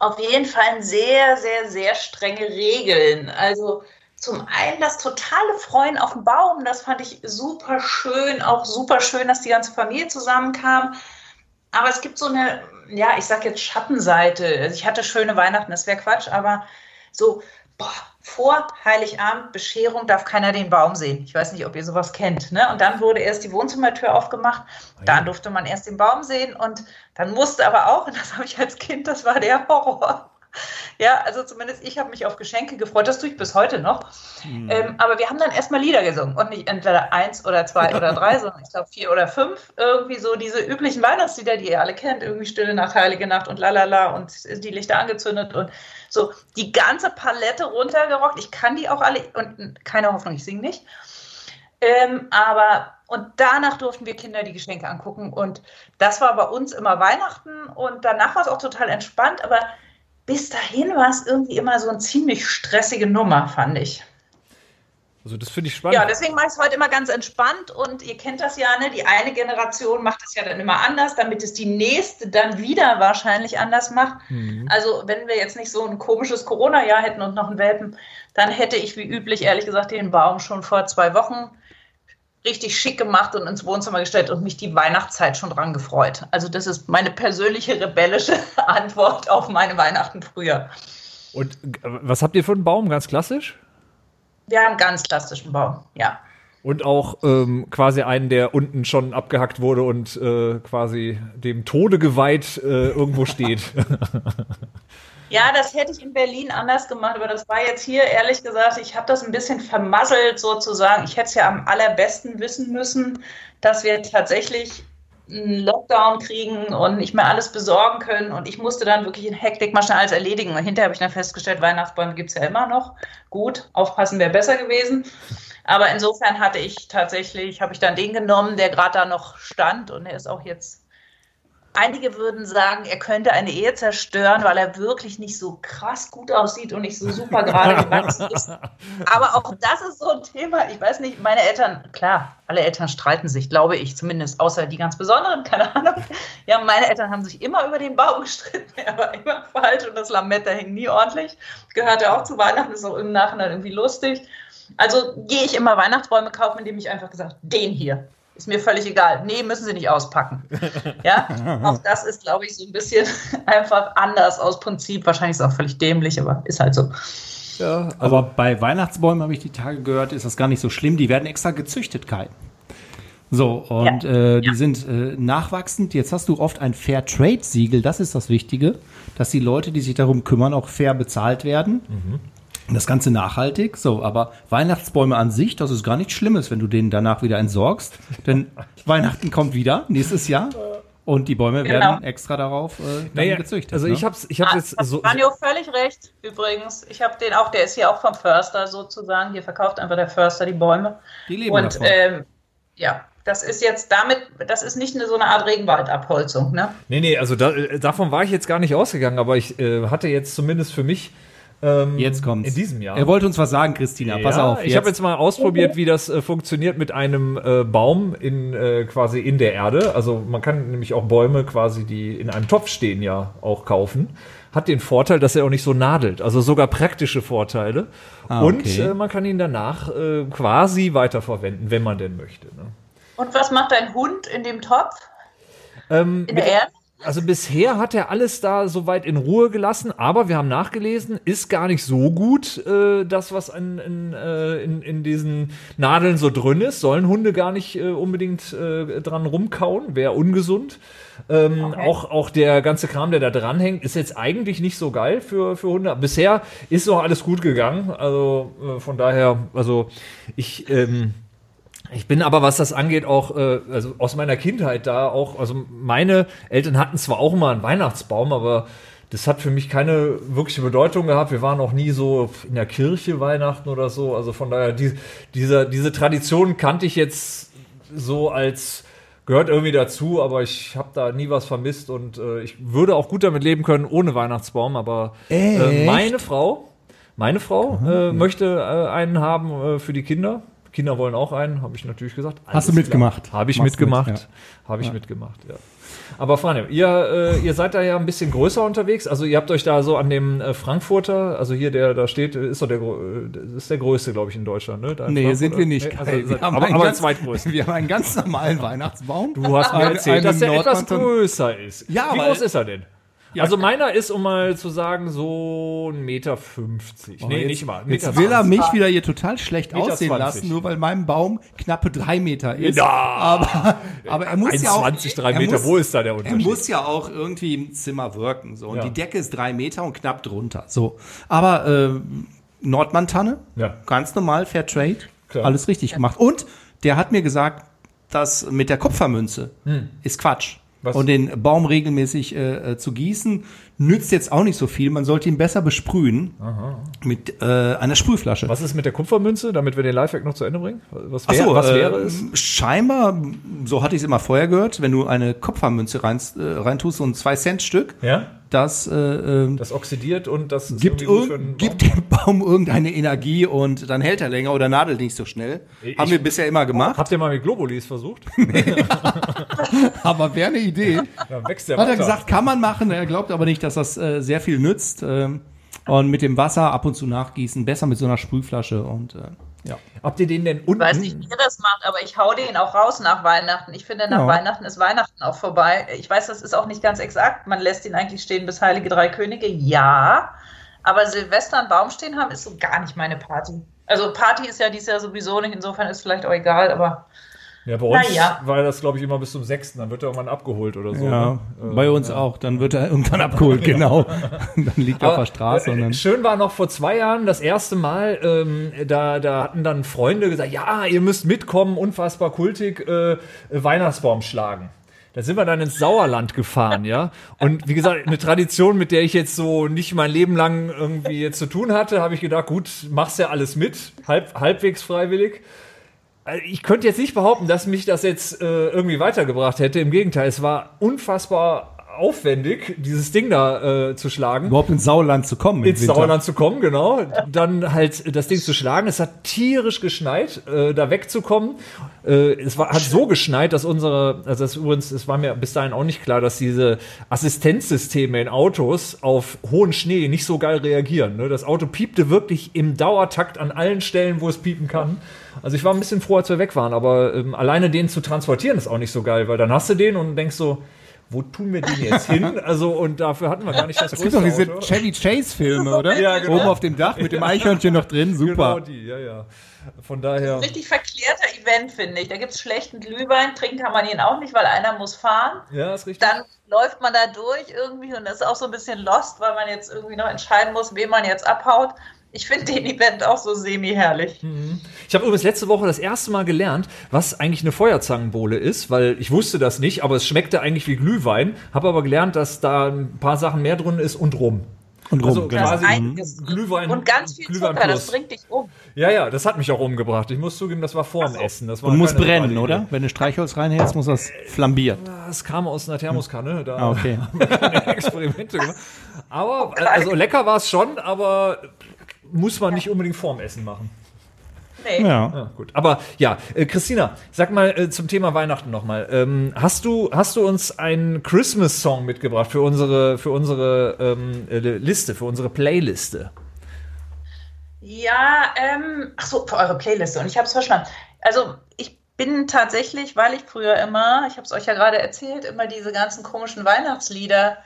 auf jeden Fall sehr, sehr, sehr strenge Regeln. Also zum einen das totale Freuen auf dem Baum, das fand ich super schön, auch super schön, dass die ganze Familie zusammenkam. Aber es gibt so eine, ja, ich sag jetzt Schattenseite. Also ich hatte schöne Weihnachten, das wäre Quatsch, aber so, boah, vor Heiligabend, Bescherung, darf keiner den Baum sehen. Ich weiß nicht, ob ihr sowas kennt. Ne? Und dann wurde erst die Wohnzimmertür aufgemacht. Dann durfte man erst den Baum sehen und dann musste aber auch, und das habe ich als Kind, das war der Horror. Ja, also zumindest ich habe mich auf Geschenke gefreut. Das tue ich bis heute noch. Ähm, aber wir haben dann erstmal Lieder gesungen und nicht entweder eins oder zwei oder drei, sondern ich glaube vier oder fünf. Irgendwie so diese üblichen Weihnachtslieder, die ihr alle kennt. Irgendwie Stille Nacht, Heilige Nacht und lalala und die Lichter angezündet und so die ganze Palette runtergerockt. Ich kann die auch alle und keine Hoffnung, ich singe nicht. Ähm, aber und danach durften wir Kinder die Geschenke angucken und das war bei uns immer Weihnachten und danach war es auch total entspannt, aber bis dahin war es irgendwie immer so eine ziemlich stressige Nummer, fand ich. Also das finde ich spannend. Ja, deswegen mache ich es heute immer ganz entspannt und ihr kennt das ja, ne? Die eine Generation macht es ja dann immer anders, damit es die nächste dann wieder wahrscheinlich anders macht. Mhm. Also wenn wir jetzt nicht so ein komisches Corona-Jahr hätten und noch einen Welpen, dann hätte ich wie üblich, ehrlich gesagt, den Baum schon vor zwei Wochen richtig schick gemacht und ins Wohnzimmer gestellt und mich die Weihnachtszeit schon dran gefreut. Also das ist meine persönliche rebellische Antwort auf meine Weihnachten früher. Und äh, was habt ihr für einen Baum? Ganz klassisch? Wir haben einen ganz klassischen Baum, ja. Und auch ähm, quasi einen, der unten schon abgehackt wurde und äh, quasi dem Tode geweiht äh, irgendwo steht. Ja, das hätte ich in Berlin anders gemacht, aber das war jetzt hier, ehrlich gesagt, ich habe das ein bisschen vermasselt sozusagen. Ich hätte es ja am allerbesten wissen müssen, dass wir tatsächlich einen Lockdown kriegen und nicht mehr alles besorgen können. Und ich musste dann wirklich in Hektik mal schnell alles erledigen. Und hinterher habe ich dann festgestellt, Weihnachtsbäume gibt es ja immer noch. Gut, aufpassen wäre besser gewesen. Aber insofern hatte ich tatsächlich, habe ich dann den genommen, der gerade da noch stand und er ist auch jetzt Einige würden sagen, er könnte eine Ehe zerstören, weil er wirklich nicht so krass gut aussieht und nicht so super gerade gewachsen ist. Aber auch das ist so ein Thema. Ich weiß nicht, meine Eltern, klar, alle Eltern streiten sich, glaube ich zumindest, außer die ganz besonderen, keine Ahnung. Ja, meine Eltern haben sich immer über den Baum gestritten. Er war immer falsch und das Lametta hing nie ordentlich. Gehörte auch zu Weihnachten, ist auch im Nachhinein irgendwie lustig. Also gehe ich immer Weihnachtsbäume kaufen, indem ich einfach gesagt, den hier ist mir völlig egal. Nee, müssen Sie nicht auspacken. Ja, auch das ist, glaube ich, so ein bisschen einfach anders aus Prinzip. Wahrscheinlich ist es auch völlig dämlich, aber ist halt so. Ja, aber bei Weihnachtsbäumen habe ich die Tage gehört, ist das gar nicht so schlimm. Die werden extra gezüchtet, Kai. So, und Ja. äh, die Ja. sind äh, nachwachsend. Jetzt hast du oft ein Fair Trade Siegel, das ist das Wichtige, dass die Leute, die sich darum kümmern, auch fair bezahlt werden. Und Das Ganze nachhaltig, so, aber Weihnachtsbäume an sich, das ist gar nichts Schlimmes, wenn du den danach wieder entsorgst. Denn Weihnachten kommt wieder, nächstes Jahr. Und die Bäume Genau. werden extra darauf äh, naja, gezüchtet. also ne? ich hab's, ich hab's Ah, jetzt hat so, Franjo völlig recht, übrigens. Ich habe den auch, der ist hier auch vom Förster sozusagen. Hier verkauft einfach der Förster die Bäume. Die leben Und davon. ähm, ja, das ist jetzt damit, das ist nicht eine, so eine Art Regenwaldabholzung, ne? Nee, nee, also da, äh, davon war ich jetzt gar nicht ausgegangen, aber ich äh, hatte jetzt zumindest für mich ähm, Jetzt kommt's. in diesem Jahr. Er wollte uns was sagen, Christina. Pass Ja, auf. Ich habe jetzt mal ausprobiert, wie das äh, funktioniert mit einem äh, Baum in äh, quasi in der Erde. Also man kann nämlich auch Bäume quasi, die in einem Topf stehen, ja auch kaufen. Hat den Vorteil, dass er auch nicht so nadelt. Also sogar praktische Vorteile. Ah, Und okay. äh, man kann ihn danach äh, quasi weiterverwenden, wenn man denn möchte. Ne? Und was macht dein Hund in dem Topf? Ähm, In der Erde? Also bisher hat er alles da soweit in Ruhe gelassen, aber wir haben nachgelesen, ist gar nicht so gut, äh, das, was in, in, äh, in, in diesen Nadeln so drin ist. Sollen Hunde gar nicht äh, unbedingt äh, dran rumkauen, wäre ungesund. Ähm, auch, auch der ganze Kram, der da dranhängt, ist jetzt eigentlich nicht so geil für, für Hunde. Bisher ist noch alles gut gegangen. Also äh, von daher, also ich. Ähm, ich bin aber, was das angeht, auch äh, also aus meiner Kindheit da auch, also meine Eltern hatten zwar auch immer einen Weihnachtsbaum, aber das hat für mich keine wirkliche Bedeutung gehabt. Wir waren auch nie so in der Kirche Weihnachten oder so. Also von daher, die, diese, diese Tradition kannte ich jetzt so als gehört irgendwie dazu, aber ich habe da nie was vermisst und äh, ich würde auch gut damit leben können ohne Weihnachtsbaum. Aber äh, meine Frau, meine Frau äh, möchte äh, einen haben äh, für die Kinder. Kinder wollen auch einen, habe ich natürlich gesagt. Hast du mitgemacht? Habe ich Machst du mit, mitgemacht. Habe ich mitgemacht, ja. Aber Franjo, ihr, äh, ihr seid da ja ein bisschen größer unterwegs. Also ihr habt euch da so an dem äh, Frankfurter, also hier der da steht, äh, ist doch der, äh, das ist der größte, glaube ich, in Deutschland, ne? Da in Nee, sind wir nicht. Nee, also. Wir haben aber einen aber ganz- zweitgrößten. Wir haben einen ganz normalen Weihnachtsbaum. Du hast mir erzählt, dass der etwas größer ist. Ja, Wie groß ist er denn? Ja, also meiner ist, um mal zu sagen, so ein Meter fünfzig. Oh, nee, jetzt, nicht mal. Jetzt Meter will er 20. mich wieder hier total schlecht Meter aussehen 20. lassen, nur weil mein Baum knappe drei Meter ist. Ja. Aber, aber er muss ja auch. 1,20, drei er Meter, muss, wo ist da der Er Unterschied? muss ja auch irgendwie im Zimmer wirken. So. Und Ja. die Decke ist drei Meter und knapp drunter. So. Aber äh, Nordmantanne, Ja. ganz normal, Fair Trade, Klar. alles richtig gemacht. Und der hat mir gesagt, das mit der Kupfermünze ist Quatsch. Was? Und den Baum regelmäßig äh, äh, zu gießen, nützt jetzt auch nicht so viel. Man sollte ihn besser besprühen mit äh, einer Sprühflasche. Was ist mit der Kupfermünze, damit wir den Lifehack noch zu Ende bringen? Was, wär, so, was äh, wäre es? Scheinbar, so hatte ich es immer vorher gehört, wenn du eine Kupfermünze rein, äh, reintust, so ein 2-Cent-Stück, Ja? das, äh, äh, Das oxidiert und das gibt, irg gibt dem Baum irgendeine Energie und dann hält er länger oder nadelt nicht so schnell. Ich- Haben wir bisher immer gemacht. Habt ihr mal mit Globulis versucht? Aber wäre eine Idee. Dann wächst der Hat er weiter. gesagt, kann man machen. Er glaubt aber nicht, dass das äh, sehr viel nützt. Ähm, und mit dem Wasser ab und zu nachgießen, besser mit so einer Sprühflasche und äh, ja. Habt ihr den denn Ich unten? weiß nicht, wie ihr das macht, aber ich hau den auch raus nach Weihnachten. Ich finde, nach Ja. Weihnachten ist Weihnachten auch vorbei. Ich weiß, das ist auch nicht ganz exakt. Man lässt ihn eigentlich stehen bis Heilige Drei Könige. Ja. Aber Silvester einen Baum stehen haben, ist so gar nicht meine Party. Also Party ist ja dieses Jahr sowieso nicht, insofern ist vielleicht auch egal, aber Ja, bei uns Naja. war das, glaube ich, immer bis zum 6. Dann wird er irgendwann abgeholt oder so. Ja, ne? Bei uns auch. Dann wird er irgendwann abgeholt, genau. Dann liegt er auf der Straße. äh, Und dann, schön war noch vor zwei Jahren das erste Mal, ähm, da, da hatten dann Freunde gesagt, ja, ihr müsst mitkommen, unfassbar kultig, äh, Weihnachtsbaum schlagen. Da sind wir dann ins Sauerland gefahren, ja. Und wie gesagt, eine Tradition, mit der ich jetzt so nicht mein Leben lang irgendwie jetzt zu tun hatte, habe ich gedacht, gut, machst ja alles mit, halb, halbwegs freiwillig. Also Ich könnte jetzt nicht behaupten, dass mich das jetzt äh, irgendwie weitergebracht hätte. Im Gegenteil, es war unfassbar aufwendig, dieses Ding da äh, zu schlagen überhaupt ins Sauerland zu kommen. ins Winter. Sauerland zu kommen, genau. Dann halt das Ding zu schlagen. Es hat tierisch geschneit, äh, da wegzukommen. Äh, es war, hat so geschneit, dass unsere, also das übrigens, es war mir bis dahin auch nicht klar, dass diese Assistenzsysteme in Autos auf hohen Schnee nicht so geil reagieren. Ne? Das Auto piepte wirklich im Dauertakt an allen Stellen, wo es piepen kann. Also ich war ein bisschen froh, als wir weg waren, aber ähm, alleine den zu transportieren ist auch nicht so geil, weil dann hast du den und denkst so, wo tun wir den jetzt hin? Also, und dafür hatten wir gar nicht das Es gibt doch diese Auto. Chevy Chase Filme, oder? Ja, genau. Oben auf dem Dach mit dem Eichhörnchen noch drin, Genau super. die, ja, ja. Von daher. richtig verklärter Event, finde ich. Da gibt es schlechten Glühwein, trinken kann man ihn auch nicht, weil einer muss fahren. Ja, ist richtig. Dann läuft man da durch irgendwie und das ist auch so ein bisschen lost, weil man jetzt irgendwie noch entscheiden muss, wem man jetzt abhaut. Ich finde den Event auch so semi-herrlich. Ich habe übrigens letzte Woche das erste Mal gelernt, was eigentlich eine Feuerzangenbowle ist, weil ich wusste das nicht, aber es schmeckte eigentlich wie Glühwein. Habe aber gelernt, dass da ein paar Sachen mehr drin ist und rum. Und rum, Also genau. quasi. Glühwein Und ganz viel Glühwein Zucker, das bringt dich um. Ja, ja, das hat mich auch umgebracht. Ich muss zugeben, das war vorm Essen. Das war Und muss brennen, oder? Wenn du Streichholz reinhältst, muss das flambieren. Idee. Das kam aus einer Thermoskanne. Da Ah, okay. Experimente gemacht. Aber, also lecker war es schon, aber muss man nicht unbedingt vorm Essen machen. Nee. Ja. Ja, gut. Aber ja, äh, Christina, sag mal äh, zum Thema Weihnachten nochmal. Ähm, hast, du, hast du uns einen Christmas-Song mitgebracht für unsere, für unsere ähm, äh, Liste, für unsere Playliste? Ja, ähm, ach so, für eure Playliste und ich habe es verstanden. Also ich bin tatsächlich, weil ich früher immer, ich habe es euch ja gerade erzählt, immer diese ganzen komischen Weihnachtslieder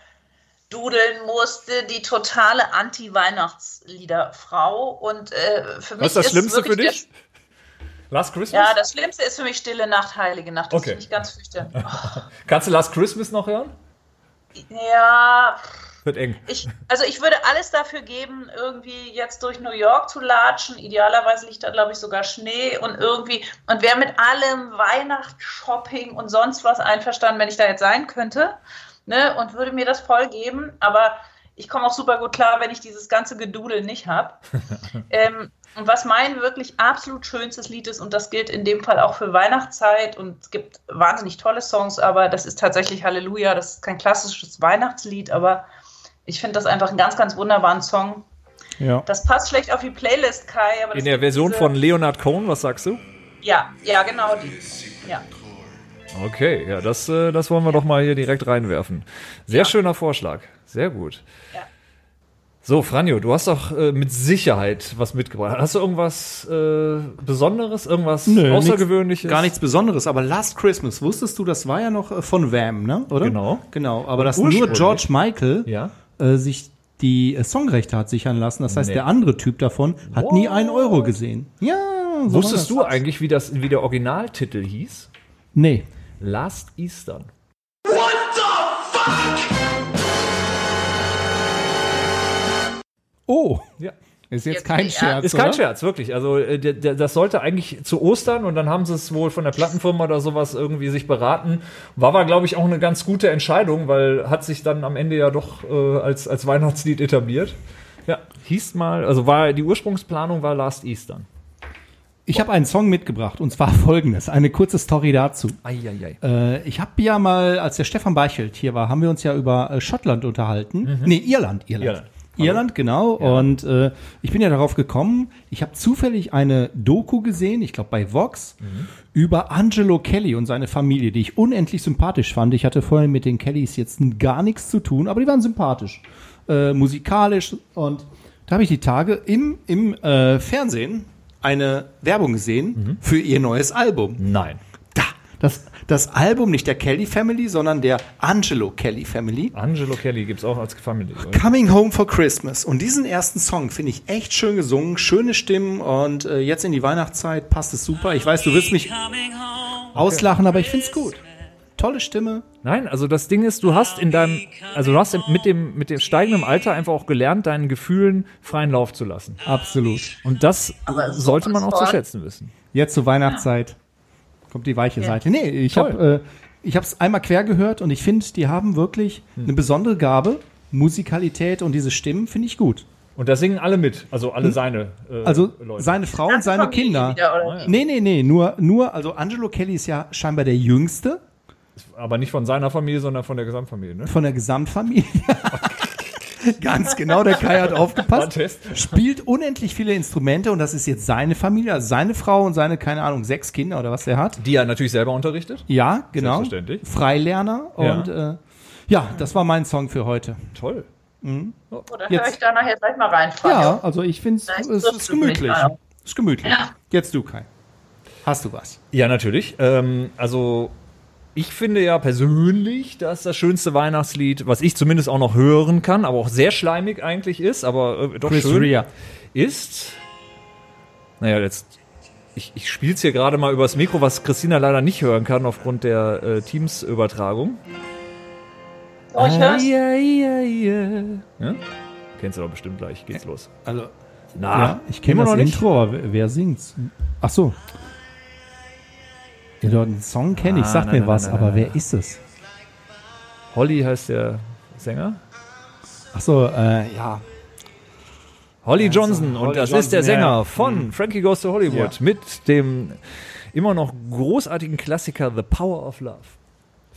dudeln musste, die totale Anti-Weihnachtsliederfrau und äh, für mich Was ist das Schlimmste für dich? Last Christmas? ja, das Schlimmste ist für mich Stille Nacht, Heilige Nacht. Das Okay. finde ich ganz fürchterlich. Kannst du Last Christmas noch hören? Ja, Wird eng. Ich, also ich würde alles dafür geben, irgendwie jetzt durch New York zu latschen. Idealerweise liegt da, glaube ich, sogar Schnee und irgendwie und wäre mit allem Weihnachtsshopping und sonst was einverstanden, wenn ich da jetzt sein könnte. Ne, und würde mir das voll geben. Aber ich komme auch super gut klar, wenn ich dieses ganze Gedudel nicht habe. ähm, und was mein wirklich absolut schönstes Lied ist, und das gilt in dem Fall auch für Weihnachtszeit, und es gibt wahnsinnig tolle Songs, aber das ist tatsächlich Halleluja, das ist kein klassisches Weihnachtslied, aber ich finde das einfach einen ganz, ganz wunderbaren Song. Ja. Das passt schlecht auf die Playlist, Kai. In der Version von Leonard Cohen, was sagst du? Ja, ja, genau die. Ja. Okay, ja, das, äh, das wollen wir doch mal hier direkt reinwerfen. Sehr schöner Vorschlag. Sehr gut. Ja. So, Franjo, du hast doch äh, mit Sicherheit was mitgebracht. Hast du irgendwas äh, Besonderes, irgendwas Nö, Außergewöhnliches? Nichts, gar nichts Besonderes, aber Last Christmas, wusstest du, das war ja noch äh, von Wham, ne? Oder? Genau. Genau, aber dass nur. George Michael Ja. äh, sich die äh, Songrechte hat sichern lassen. Das heißt, Nee. der andere Typ davon hat nie What? einen Euro gesehen. Ja, so Wusstest du eigentlich, wie, das, wie der Originaltitel hieß? Nee. Last Eastern. Oh, Ja. ist jetzt Jetzt kein Scherz, Ist kein oder? Scherz, wirklich. Also äh, der, der, das sollte eigentlich zu Ostern und dann haben sie es wohl von der Plattenfirma oder sowas irgendwie sich beraten. War aber, glaube ich, auch eine ganz gute Entscheidung, weil hat sich dann am Ende ja doch äh, als, als Weihnachtslied etabliert. Ja, hieß mal, also war die Ursprungsplanung war Last Eastern. Ich habe einen Song mitgebracht und zwar folgendes, eine kurze Story dazu. Eieiei. Äh, ich habe ja mal, als der Stefan Beichelt hier war, haben wir uns ja über äh, Schottland unterhalten. Nee, Irland, Irland. Irland. Irland, genau. Und äh, ich bin ja darauf gekommen, ich habe zufällig eine Doku gesehen, ich glaube bei Vox, über Angelo Kelly und seine Familie, die ich unendlich sympathisch fand. Ich hatte vorher mit den Kellys jetzt gar nichts zu tun, aber die waren sympathisch, äh, musikalisch. Und da habe ich die Tage im, im äh, Fernsehen eine Werbung gesehen für ihr neues Album. Nein. Da, das, das Album nicht der Kelly Family, sondern der Angelo Kelly Family. Angelo Kelly gibt's auch als Family. Coming Home for Christmas. Und diesen ersten Song finde ich echt schön gesungen, schöne Stimmen und äh, jetzt in die Weihnachtszeit passt es super. Ich weiß, du wirst mich auslachen, aber ich finde es gut. Tolle Stimme. Nein, also das Ding ist, du hast in deinem, also du hast mit dem, mit dem steigenden Alter einfach auch gelernt, deinen Gefühlen freien Lauf zu lassen. Absolut. Und das sollte man auch zu schätzen wissen. Jetzt zur Weihnachtszeit kommt die weiche Seite. Nee, ich habe äh, ich habe es einmal quer gehört und ich finde, die haben wirklich eine besondere Gabe, Musikalität und diese Stimmen finde ich gut. Und da singen alle mit, also alle seine äh, Also Leute. seine Frau und seine Familie Kinder. wieder, oder? Nee, nee, nee, nur nur also Angelo Kelly ist ja scheinbar der jüngste Aber nicht von seiner Familie, sondern von der Gesamtfamilie, ne? von der Gesamtfamilie. Ganz genau, der Kai hat aufgepasst. Spielt unendlich viele Instrumente und das ist jetzt seine Familie, also seine Frau und seine, keine Ahnung, sechs Kinder oder was er hat. Die er natürlich selber unterrichtet. Ja, genau. Selbstverständlich. Freilerner Ja. und äh, ja, das war mein Song für heute. Toll. Oder Jetzt- höre ich da nachher gleich mal rein? Ja, also ich finde es ist gemütlich. Ist gemütlich. Ja. Jetzt du, Kai. Hast du was? Ja, natürlich. Ähm, also ich finde ja persönlich, dass das schönste Weihnachtslied, was ich zumindest auch noch hören kann, aber auch sehr schleimig eigentlich ist, aber äh, doch Chris schön Rea. ist. Naja, jetzt. Ich, ich spiele es hier gerade mal übers Mikro, was Christina leider nicht hören kann aufgrund der äh, Teams-Übertragung. Oh, ich hör's. Ja, ja, ja. Ja? Kennst du doch bestimmt gleich. Geht's los. Also, Na, ja, ich kenne das noch nicht. Intro, aber wer, wer singt's? Ach so. Den Song kenne ich, Ah, sag nein, mir nein, was, nein, aber wer ist es? Holly heißt der Sänger. Ach so, äh, ja. Holly Johnson und Holly das Johnson, ist der Sänger ja. Mhm. von Frankie Goes to Hollywood Ja. mit dem immer noch großartigen Klassiker The Power of Love.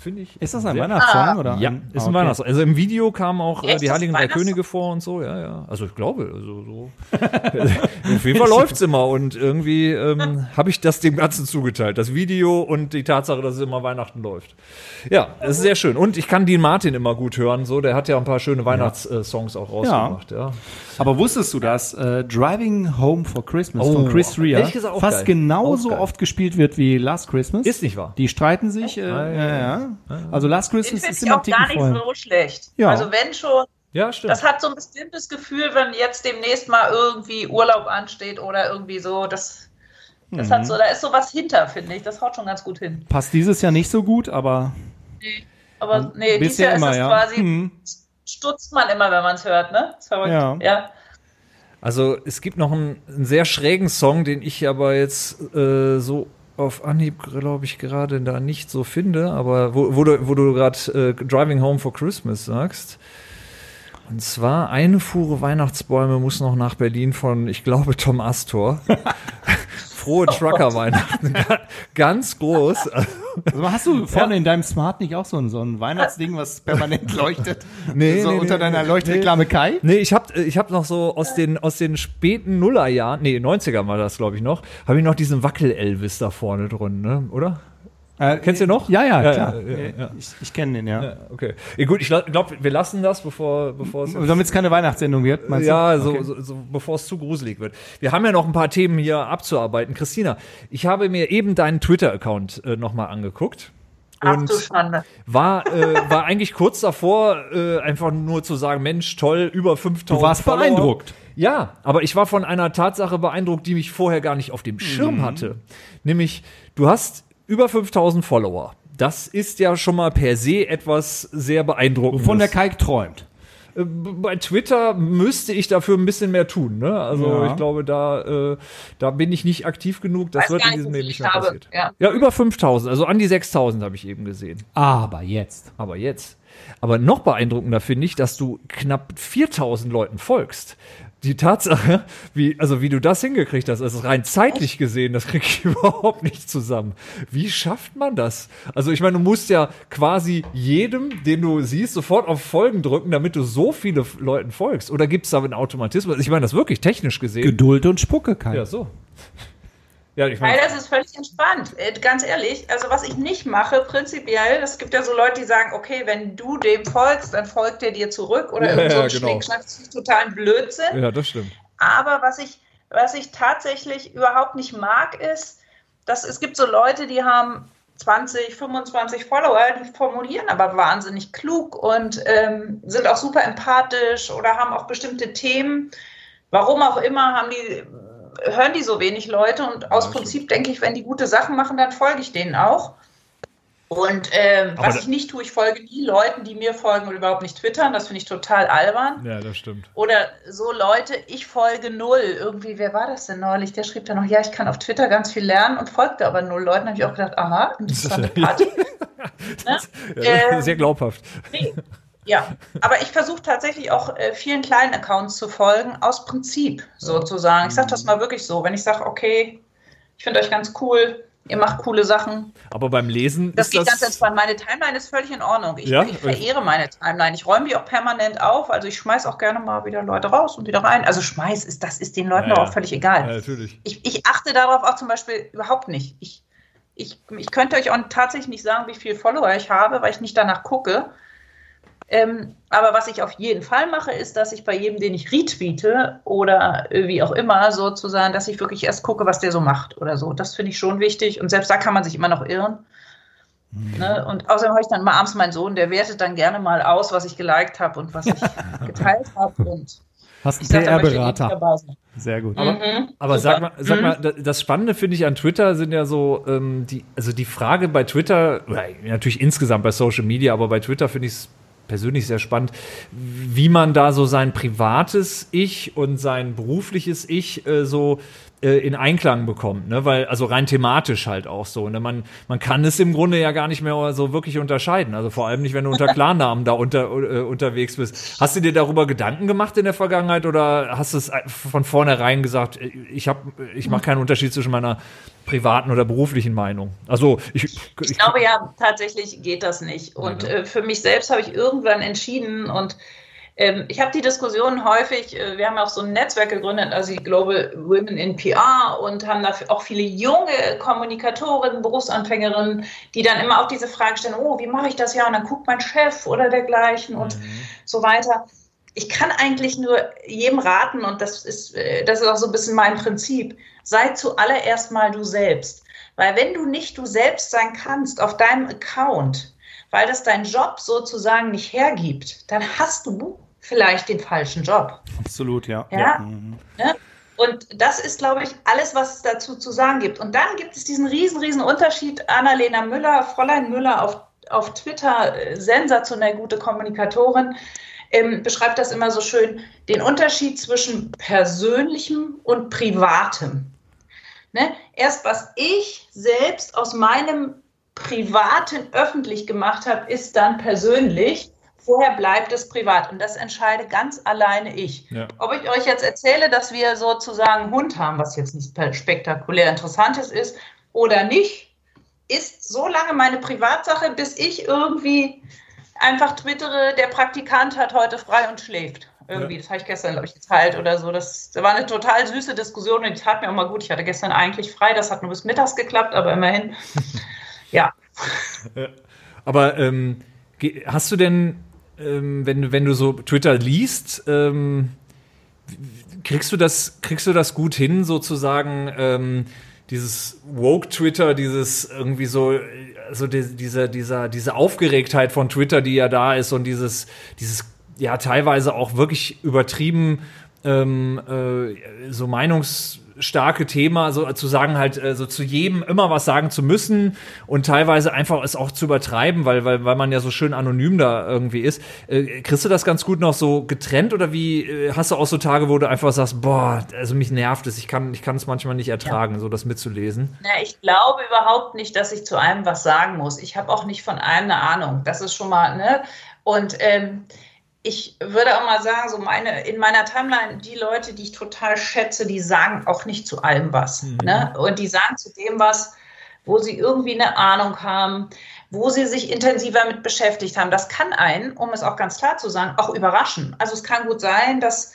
Finde ich. Ist das ein Weihnachtssong? Oder Ja, ein, ist ein okay. Weihnachtssong. Also im Video kamen auch äh, Echt? die Heiligen Drei? Könige vor und so, ja, ja. Also ich glaube, also so. Auf jeden Fall läuft's immer und irgendwie ähm, habe ich das dem Ganzen zugeteilt. Das Video und die Tatsache, dass es immer Weihnachten läuft. Ja, das ist sehr schön. Und ich kann Dean Martin immer gut hören, so. Der hat ja ein paar schöne Weihnachtssongs auch rausgebracht, ja. Aber wusstest du, dass äh, Driving Home for Christmas Oh, von Chris Rea fast geil. genauso oft gespielt wird wie Last Christmas? Ist nicht wahr. Die streiten sich. Äh, Ah, ja, ja, ja. Also Last Den Christmas finde ist ich immer auch gar nicht voll. so schlecht. Ja. Also wenn schon, Ja, stimmt. das hat so ein bestimmtes Gefühl, wenn jetzt demnächst mal irgendwie Urlaub ansteht oder irgendwie so. Das, das Mhm. hat so, da ist sowas hinter, finde ich. Das haut schon ganz gut hin. Passt dieses Jahr nicht so gut, aber Aber nee, dieses Jahr immer, ist es ja. quasi, Hm. stutzt man immer, wenn man es hört, ne? Verrückt. Ja. ja. Also es gibt noch einen, einen sehr schrägen Song, den ich aber jetzt äh, so auf Anhieb, glaube ich, gerade da nicht so finde, aber wo, wo du, wo du gerade äh, Driving Home for Christmas sagst. Und zwar eine Fuhre Weihnachtsbäume muss noch nach Berlin von, ich glaube, Tom Astor. Frohe Trucker-Weihnachten. Ga- Ganz groß. Also hast du vorne in deinem Smart nicht auch so ein, so ein Weihnachtsding, was permanent leuchtet? Nee, so nee, unter nee, deiner nee. Leuchtreklame Kai? Nee, ich hab, äh, ich hab noch so aus den, aus den späten Nullerjahren, nee, 90er war das, glaube ich, noch, habe ich noch diesen Wackel-Elvis da vorne drin, ne? oder? Äh, Kennst du noch? Ja, ja, Ja, klar. ja, ja, ja. Ich, ich kenne den, ja. Ja, okay. Ja, gut, ich glaube, wir lassen das, bevor, bevor es. Damit es keine Weihnachtssendung wird, meinst ja, du? so, Okay. so, so, bevor es zu gruselig wird. Wir haben ja noch ein paar Themen hier abzuarbeiten. Christina, ich habe mir eben deinen Twitter-Account äh, nochmal angeguckt. Ach Und du Schande. war, äh, war eigentlich kurz davor, äh, einfach nur zu sagen, Mensch, toll, über 5000 Du warst Follower. beeindruckt. Ja, aber ich war von einer Tatsache beeindruckt, die mich vorher gar nicht auf dem Mhm. Schirm hatte. Nämlich, du hast über 5000 Follower. Das ist ja schon mal per se etwas sehr beeindruckendes. Wovon der Kai träumt. Äh, bei Twitter müsste ich dafür ein bisschen mehr tun. Ne? Also Ja. ich glaube, da, äh, da bin ich nicht aktiv genug. Das Weiß wird in nicht, diesem Leben nicht ich mehr habe. passiert. Ja. ja, über 5000, also an die 6000 habe ich eben gesehen. Aber jetzt. Aber jetzt. Aber noch beeindruckender finde ich, dass du knapp 4000 Leuten folgst. Die Tatsache, wie, also wie du das hingekriegt hast, also rein zeitlich gesehen, das kriege ich überhaupt nicht zusammen. Wie schafft man das? Also ich meine, du musst ja quasi jedem, den du siehst, sofort auf Folgen drücken, damit du so viele Leuten folgst. Oder gibt es da einen Automatismus? Ich meine, das wirklich technisch gesehen. Geduld und Spucke, Kai. ja, so. Ja, ich Weil meine, das ist völlig entspannt. Äh, Ganz ehrlich, also was ich nicht mache, prinzipiell, es gibt ja so Leute, die sagen, okay, wenn du dem folgst, dann folgt er dir zurück oder Ja, so ja, ein genau. Schnickschnack, das ist totalen Blödsinn. ja, das stimmt. Aber was ich, was ich tatsächlich überhaupt nicht mag, ist, dass es gibt so Leute, die haben 20, 25 Follower, die formulieren aber wahnsinnig klug und ähm, sind auch super empathisch oder haben auch bestimmte Themen. Warum auch immer haben die, hören die so wenig Leute und aus Prinzip denke ich, wenn die gute Sachen machen, dann folge ich denen auch. Und ähm, was ich nicht tue, ich folge nie Leuten, die mir folgen und überhaupt nicht twittern. Das finde ich total albern. Ja, das stimmt. Oder so Leute, ich folge null. Irgendwie, wer war das denn neulich? Der schrieb dann noch, ja, ich kann auf Twitter ganz viel lernen und folgte aber null Leuten. Da habe ich auch gedacht, aha, interessante Party. ne? Ja, Ähm, sehr glaubhaft. Nee. Ja, aber ich versuche tatsächlich auch äh, vielen kleinen Accounts zu folgen, aus Prinzip sozusagen. Ich sage das mal wirklich so. Wenn ich sage, okay, ich finde euch ganz cool, ihr macht coole Sachen, Aber beim Lesen das ist geht das. ganz entspannt. Meine Timeline ist völlig in Ordnung. Ich, Ja? ich verehre meine Timeline. Ich räume die auch permanent auf. Also ich schmeiß auch gerne mal wieder Leute raus und wieder rein. Also schmeiß ist das ist den Leuten Ja, doch ja. auch völlig egal. Ja, natürlich. Ich, ich achte darauf auch zum Beispiel überhaupt nicht. Ich, ich, ich könnte euch auch tatsächlich nicht sagen, wie viele Follower ich habe, weil ich nicht danach gucke. Ähm, aber was ich auf jeden Fall mache, ist, dass ich bei jedem, den ich retweete oder wie auch immer sozusagen, dass ich wirklich erst gucke, was der so macht oder so. Das finde ich schon wichtig. Und selbst da kann man sich immer noch irren. Ne? Und außerdem habe ich dann mal abends meinen Sohn, der wertet dann gerne mal aus, was ich geliked habe und was ich geteilt habe. Und Hast einen PR-Berater. Sehr gut. Mhm. Aber sag mal, sag Mhm. mal, da- das Spannende finde ich an Twitter sind ja so, ähm, die, also die Frage bei Twitter, natürlich insgesamt bei Social Media, aber bei Twitter finde ich es persönlich sehr spannend, wie man da so sein privates Ich und sein berufliches Ich äh, so äh, in Einklang bekommt, ne? Weil, also rein thematisch halt auch so. Ne? Man, man kann es im Grunde ja gar nicht mehr so wirklich unterscheiden. Also vor allem nicht, wenn du unter Klarnamen da unter, äh, unterwegs bist. Hast du dir darüber Gedanken gemacht in der Vergangenheit oder hast du es von vornherein gesagt, äh, ich habe, ich mache keinen Unterschied zwischen meiner privaten oder beruflichen Meinung? Also ich, ich, Ich glaube ja, tatsächlich geht das nicht. Und ne? äh, für mich selbst habe ich irgendwann entschieden und ich habe die Diskussion häufig, äh, wir haben auch so ein Netzwerk gegründet, also die Global Women in PR und haben dafür auch viele junge Kommunikatorinnen, Berufsanfängerinnen, die dann immer auch diese Frage stellen, oh, wie mache ich das ja? Und dann guckt mein Chef oder dergleichen und so weiter. Ich kann eigentlich nur jedem raten, und das ist, äh, das ist auch so ein bisschen mein Prinzip, sei zuallererst mal du selbst. Weil wenn du nicht du selbst sein kannst auf deinem Account, weil das dein Job sozusagen nicht hergibt, dann hast du vielleicht den falschen Job. Absolut, ja. Ja. Mhm. Ne? Und das ist, glaube ich, alles, was es dazu zu sagen gibt. Und dann gibt es diesen riesen, riesen Unterschied. Annalena Müller, Fräulein Müller auf, auf Twitter, äh, sensationell gute Kommunikatorin, ähm, beschreibt das immer so schön, den Unterschied zwischen persönlichem und privatem. Ne? Erst was ich selbst aus meinem Privaten öffentlich gemacht habe, ist dann persönlich. Vorher bleibt es privat. Und das entscheide ganz alleine ich. Ja. Ob ich euch jetzt erzähle, dass wir sozusagen einen Hund haben, was jetzt nicht spektakulär Interessantes ist, oder nicht, ist so lange meine Privatsache, bis ich irgendwie einfach twittere, der Praktikant hat heute frei und schläft. Irgendwie, das habe ich gestern, glaube ich, geteilt oder so. Das, das war eine total süße Diskussion und die tat mir auch mal gut. Ich hatte gestern eigentlich frei, das hat nur bis mittags geklappt, aber immerhin. Ja. Aber ähm, hast du denn, ähm, wenn, du- wenn du so Twitter liest, ähm, kriegst du das, kriegst du das gut hin, sozusagen, ähm, dieses Woke-Twitter, dieses irgendwie so, also die, diese, dieser, diese Aufgeregtheit von Twitter, die ja da ist und dieses, dieses, ja, teilweise auch wirklich übertrieben ähm, äh, so meinungsstarke Thema, so zu sagen halt, äh, so zu jedem immer was sagen zu müssen und teilweise einfach es auch zu übertreiben, weil, weil, weil man ja so schön anonym da irgendwie ist. Äh, kriegst du das ganz gut noch so getrennt oder wie äh, hast du auch so Tage, wo du einfach sagst, boah, also mich nervt es, ich kann, ich kann es manchmal nicht ertragen, so das mitzulesen? Na, ich glaube überhaupt nicht, dass ich zu einem was sagen muss. Ich habe auch nicht von einem eine Ahnung. Das ist schon mal, ne? Und ähm, ich würde auch mal sagen, so meine, in meiner Timeline, die Leute, die ich total schätze, die sagen auch nicht zu allem was. Ne? Und die sagen zu dem was, wo sie irgendwie eine Ahnung haben, wo sie sich intensiver mit beschäftigt haben. Das kann einen, um es auch ganz klar zu sagen, auch überraschen. Also es kann gut sein, dass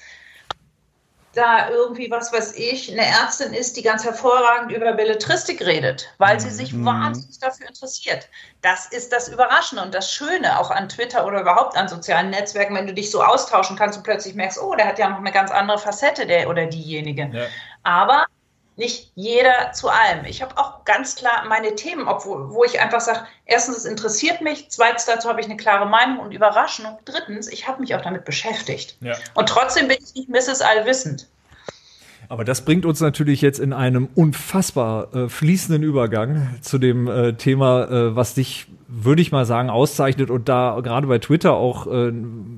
da irgendwie, was weiß ich, eine Ärztin ist, die ganz hervorragend über Belletristik redet, weil sie sich wahnsinnig dafür interessiert. Das ist das Überraschende und das Schöne auch an Twitter oder überhaupt an sozialen Netzwerken, wenn du dich so austauschen kannst und plötzlich merkst, oh, der hat ja noch eine ganz andere Facette, der oder diejenige. Ja. Aber nicht jeder zu allem. Ich habe auch ganz klar meine Themen, obwohl, wo ich einfach sage, erstens, es interessiert mich, zweitens, dazu habe ich eine klare Meinung und Überraschung. Drittens, ich habe mich auch damit beschäftigt. Ja. Und trotzdem bin ich nicht Mrs. Allwissend. Aber das bringt uns natürlich jetzt in einem unfassbar äh, fließenden Übergang zu dem äh, Thema, äh, was dich, würde ich mal sagen, auszeichnet und da gerade bei Twitter auch äh,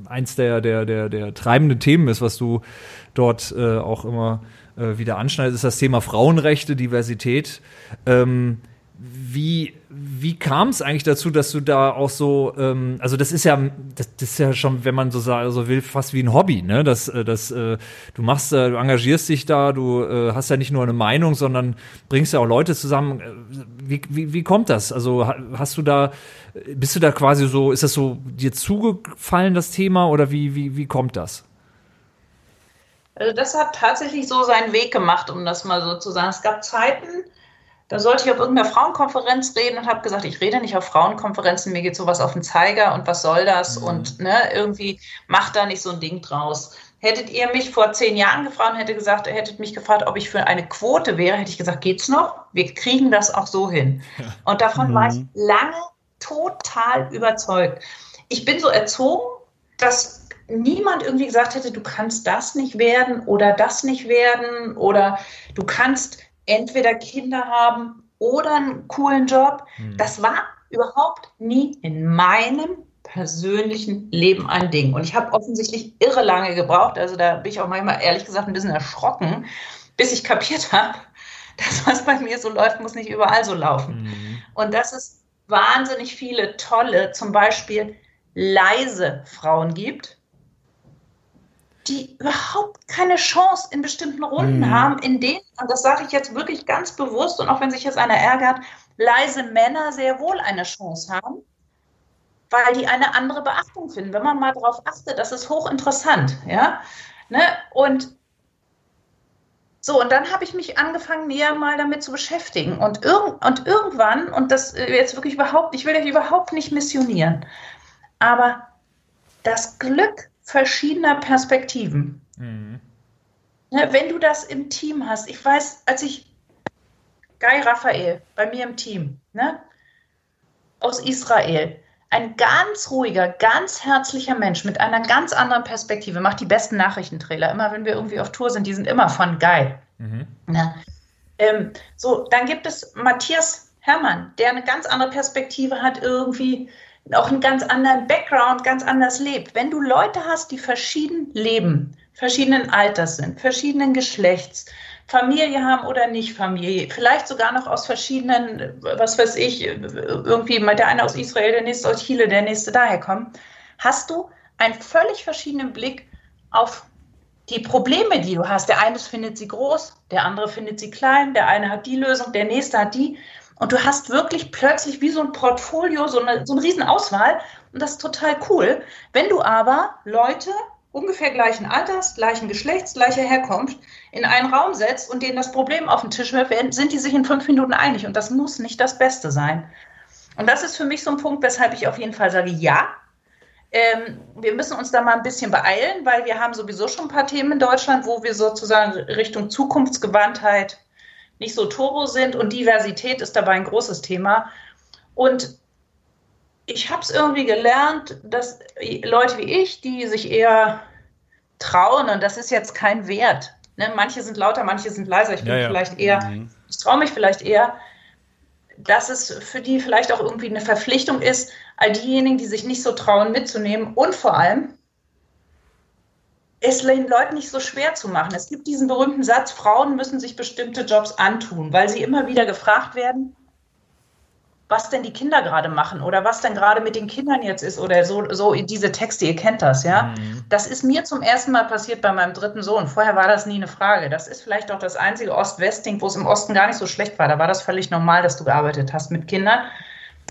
eins der, der, der, der treibenden Themen ist, was du dort äh, auch immer äh, wieder anschneidest, ist das Thema Frauenrechte, Diversität. Ähm, wie, wie kam es eigentlich dazu, dass du da auch so, ähm, also das ist ja, das, das ist ja schon, wenn man so sagen, so will, fast wie ein Hobby, ne? Das, äh, das, äh, du machst, äh, du engagierst dich da, du äh, hast ja nicht nur eine Meinung, sondern bringst ja auch Leute zusammen. Äh, Wie, wie, wie kommt das? Also ha- hast du da, bist du da quasi so, ist das so dir zugefallen, das Thema, oder wie, wie, wie kommt das? Also das hat tatsächlich so seinen Weg gemacht, um das mal so zu sagen. Es gab Zeiten, da sollte ich auf irgendeiner Frauenkonferenz reden und habe gesagt, ich rede nicht auf Frauenkonferenzen, mir geht sowas auf den Zeiger und was soll das und ne, irgendwie macht da nicht so ein Ding draus. Hättet ihr mich vor zehn Jahren gefragt und hätte gesagt, hättet mich gefragt, ob ich für eine Quote wäre, hätte ich gesagt, geht's noch? Wir kriegen das auch so hin. Und davon war ich lange total überzeugt. Ich bin so erzogen, dass niemand irgendwie gesagt hätte, du kannst das nicht werden oder das nicht werden oder du kannst entweder Kinder haben oder einen coolen Job. Das war überhaupt nie in meinem persönlichen Leben ein Ding. Und ich habe offensichtlich irre lange gebraucht, also da bin ich auch manchmal ehrlich gesagt ein bisschen erschrocken, bis ich kapiert habe, dass was bei mir so läuft, muss nicht überall so laufen. Und dass es wahnsinnig viele tolle, zum Beispiel leise Frauen gibt, die überhaupt keine Chance in bestimmten Runden haben, in denen, und das sage ich jetzt wirklich ganz bewusst, und auch wenn sich jetzt einer ärgert, leise Männer sehr wohl eine Chance haben, weil die eine andere Beachtung finden. Wenn man mal darauf achtet, das ist hochinteressant, ja. Ne? Und so, und dann habe ich mich angefangen, näher mal damit zu beschäftigen. Und, irg und irgendwann, und das äh, jetzt wirklich überhaupt, ich will euch überhaupt nicht missionieren, aber das Glück verschiedener Perspektiven. Ne, wenn du das im Team hast, ich weiß, als ich Guy Raphael bei mir im Team, ne, aus Israel, ein ganz ruhiger, ganz herzlicher Mensch mit einer ganz anderen Perspektive, macht die besten Nachrichtentrailer. Immer wenn wir irgendwie auf Tour sind, die sind immer von Guy. Ne? Ähm, so, dann gibt es Matthias Herrmann, der eine ganz andere Perspektive hat, irgendwie auch einen ganz anderen Background, ganz anders lebt. Wenn du Leute hast, die verschieden leben, verschiedenen Alters sind, verschiedenen Geschlechts, Familie haben oder nicht Familie, vielleicht sogar noch aus verschiedenen, was weiß ich, irgendwie mal der eine aus Israel, der nächste aus Chile, der nächste daher kommen, hast du einen völlig verschiedenen Blick auf die Probleme, die du hast. Der eine findet sie groß, der andere findet sie klein, der eine hat die Lösung, der nächste hat die. Und du hast wirklich plötzlich wie so ein Portfolio, so eine, so eine Riesenauswahl. Und das ist total cool. Wenn du aber Leute ungefähr gleichen Alters, gleichen Geschlechts, gleicher Herkunft in einen Raum setzt und denen das Problem auf den Tisch wirft, sind die sich in fünf Minuten einig. Und das muss nicht das Beste sein. Und das ist für mich so ein Punkt, weshalb ich auf jeden Fall sage, ja, ähm, wir müssen uns da mal ein bisschen beeilen, weil wir haben sowieso schon ein paar Themen in Deutschland, wo wir sozusagen Richtung Zukunftsgewandtheit nicht so turbo sind und Diversität ist dabei ein großes Thema. Und ich habe es irgendwie gelernt, dass Leute wie ich, die sich eher trauen, und das ist jetzt kein Wert. Ne? Manche sind lauter, manche sind leiser. Ich bin Ja, ja. vielleicht eher, ich traue mich vielleicht eher, dass es für die vielleicht auch irgendwie eine Verpflichtung ist, all diejenigen, die sich nicht so trauen, mitzunehmen und vor allem es den Leuten nicht so schwer zu machen. Es gibt diesen berühmten Satz, Frauen müssen sich bestimmte Jobs antun, weil sie immer wieder gefragt werden, was denn die Kinder gerade machen oder was denn gerade mit den Kindern jetzt ist oder so, so diese Texte, ihr kennt das, ja. Das ist mir zum ersten Mal passiert bei meinem dritten Sohn. Vorher war das nie eine Frage. Das ist vielleicht auch das einzige Ost-West-Ding, wo es im Osten gar nicht so schlecht war. Da war das völlig normal, dass du gearbeitet hast mit Kindern.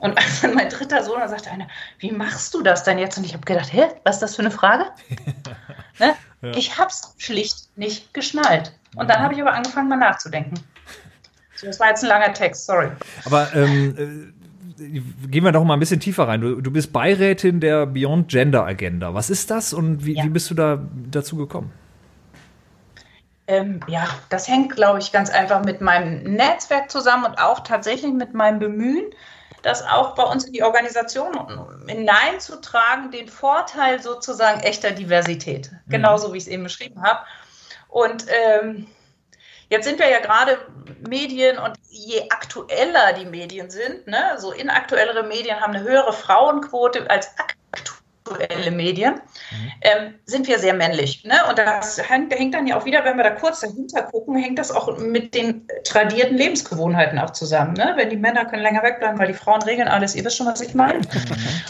Und als dann mein dritter Sohn, da sagte einer, wie machst du das denn jetzt? Und ich habe gedacht, hä, was ist das für eine Frage? ne? Ich habe es schlicht nicht geschnallt. Und dann habe ich aber angefangen, mal nachzudenken. So, das war jetzt ein langer Text, sorry. Aber ähm, äh, gehen wir doch mal ein bisschen tiefer rein. Du, du bist Beirätin der Beyond Gender Agenda. Was ist das und wie, Ja. wie bist du da dazu gekommen? Ähm, ja, das hängt, glaube ich, ganz einfach mit meinem Netzwerk zusammen und auch tatsächlich mit meinem Bemühen, das auch bei uns in die Organisation hineinzutragen, den Vorteil sozusagen echter Diversität. Mhm. Genauso wie ich es eben beschrieben habe. Und ähm, jetzt sind wir ja gerade Medien und je aktueller die Medien sind, ne, so inaktuellere Medien haben eine höhere Frauenquote als aktuelle aktuelle Medien, mhm. ähm, sind wir sehr männlich. Ne? Und das hängt, hängt, dann ja auch wieder, wenn wir da kurz dahinter gucken, hängt das auch mit den tradierten Lebensgewohnheiten auch zusammen. Ne? Wenn die Männer können länger wegbleiben, weil die Frauen regeln alles, ihr wisst schon, was ich meine. Mhm.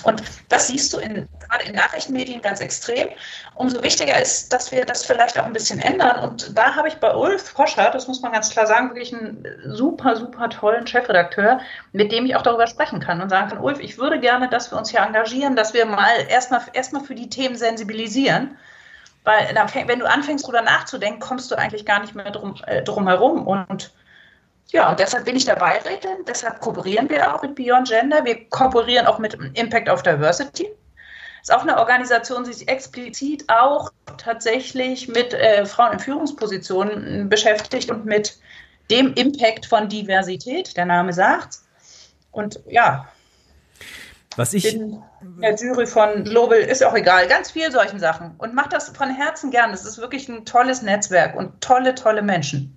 Und das siehst du in, gerade in Nachrichtenmedien ganz extrem. Umso wichtiger ist, dass wir das vielleicht auch ein bisschen ändern. Und da habe ich bei Ulf Poscher, das muss man ganz klar sagen, wirklich einen super, super tollen Chefredakteur, mit dem ich auch darüber sprechen kann und sagen kann, Ulf, ich würde gerne, dass wir uns hier engagieren, dass wir mal erst erstmal erstmal für die Themen sensibilisieren. Weil wenn du anfängst, darüber nachzudenken, kommst du eigentlich gar nicht mehr drum, äh, drum herum. Und ja, deshalb bin ich dabei, Beirätin. Deshalb kooperieren wir auch mit Beyond Gender. Wir kooperieren auch mit Impact of Diversity. Ist auch eine Organisation, die sich explizit auch tatsächlich mit äh, Frauen in Führungspositionen beschäftigt und mit dem Impact von Diversität. Der Name sagt's. Und ja, was ich. Bin der Jury von Global, ist auch egal, ganz viel solchen Sachen. Und macht das von Herzen gern. Das ist wirklich ein tolles Netzwerk und tolle, tolle Menschen.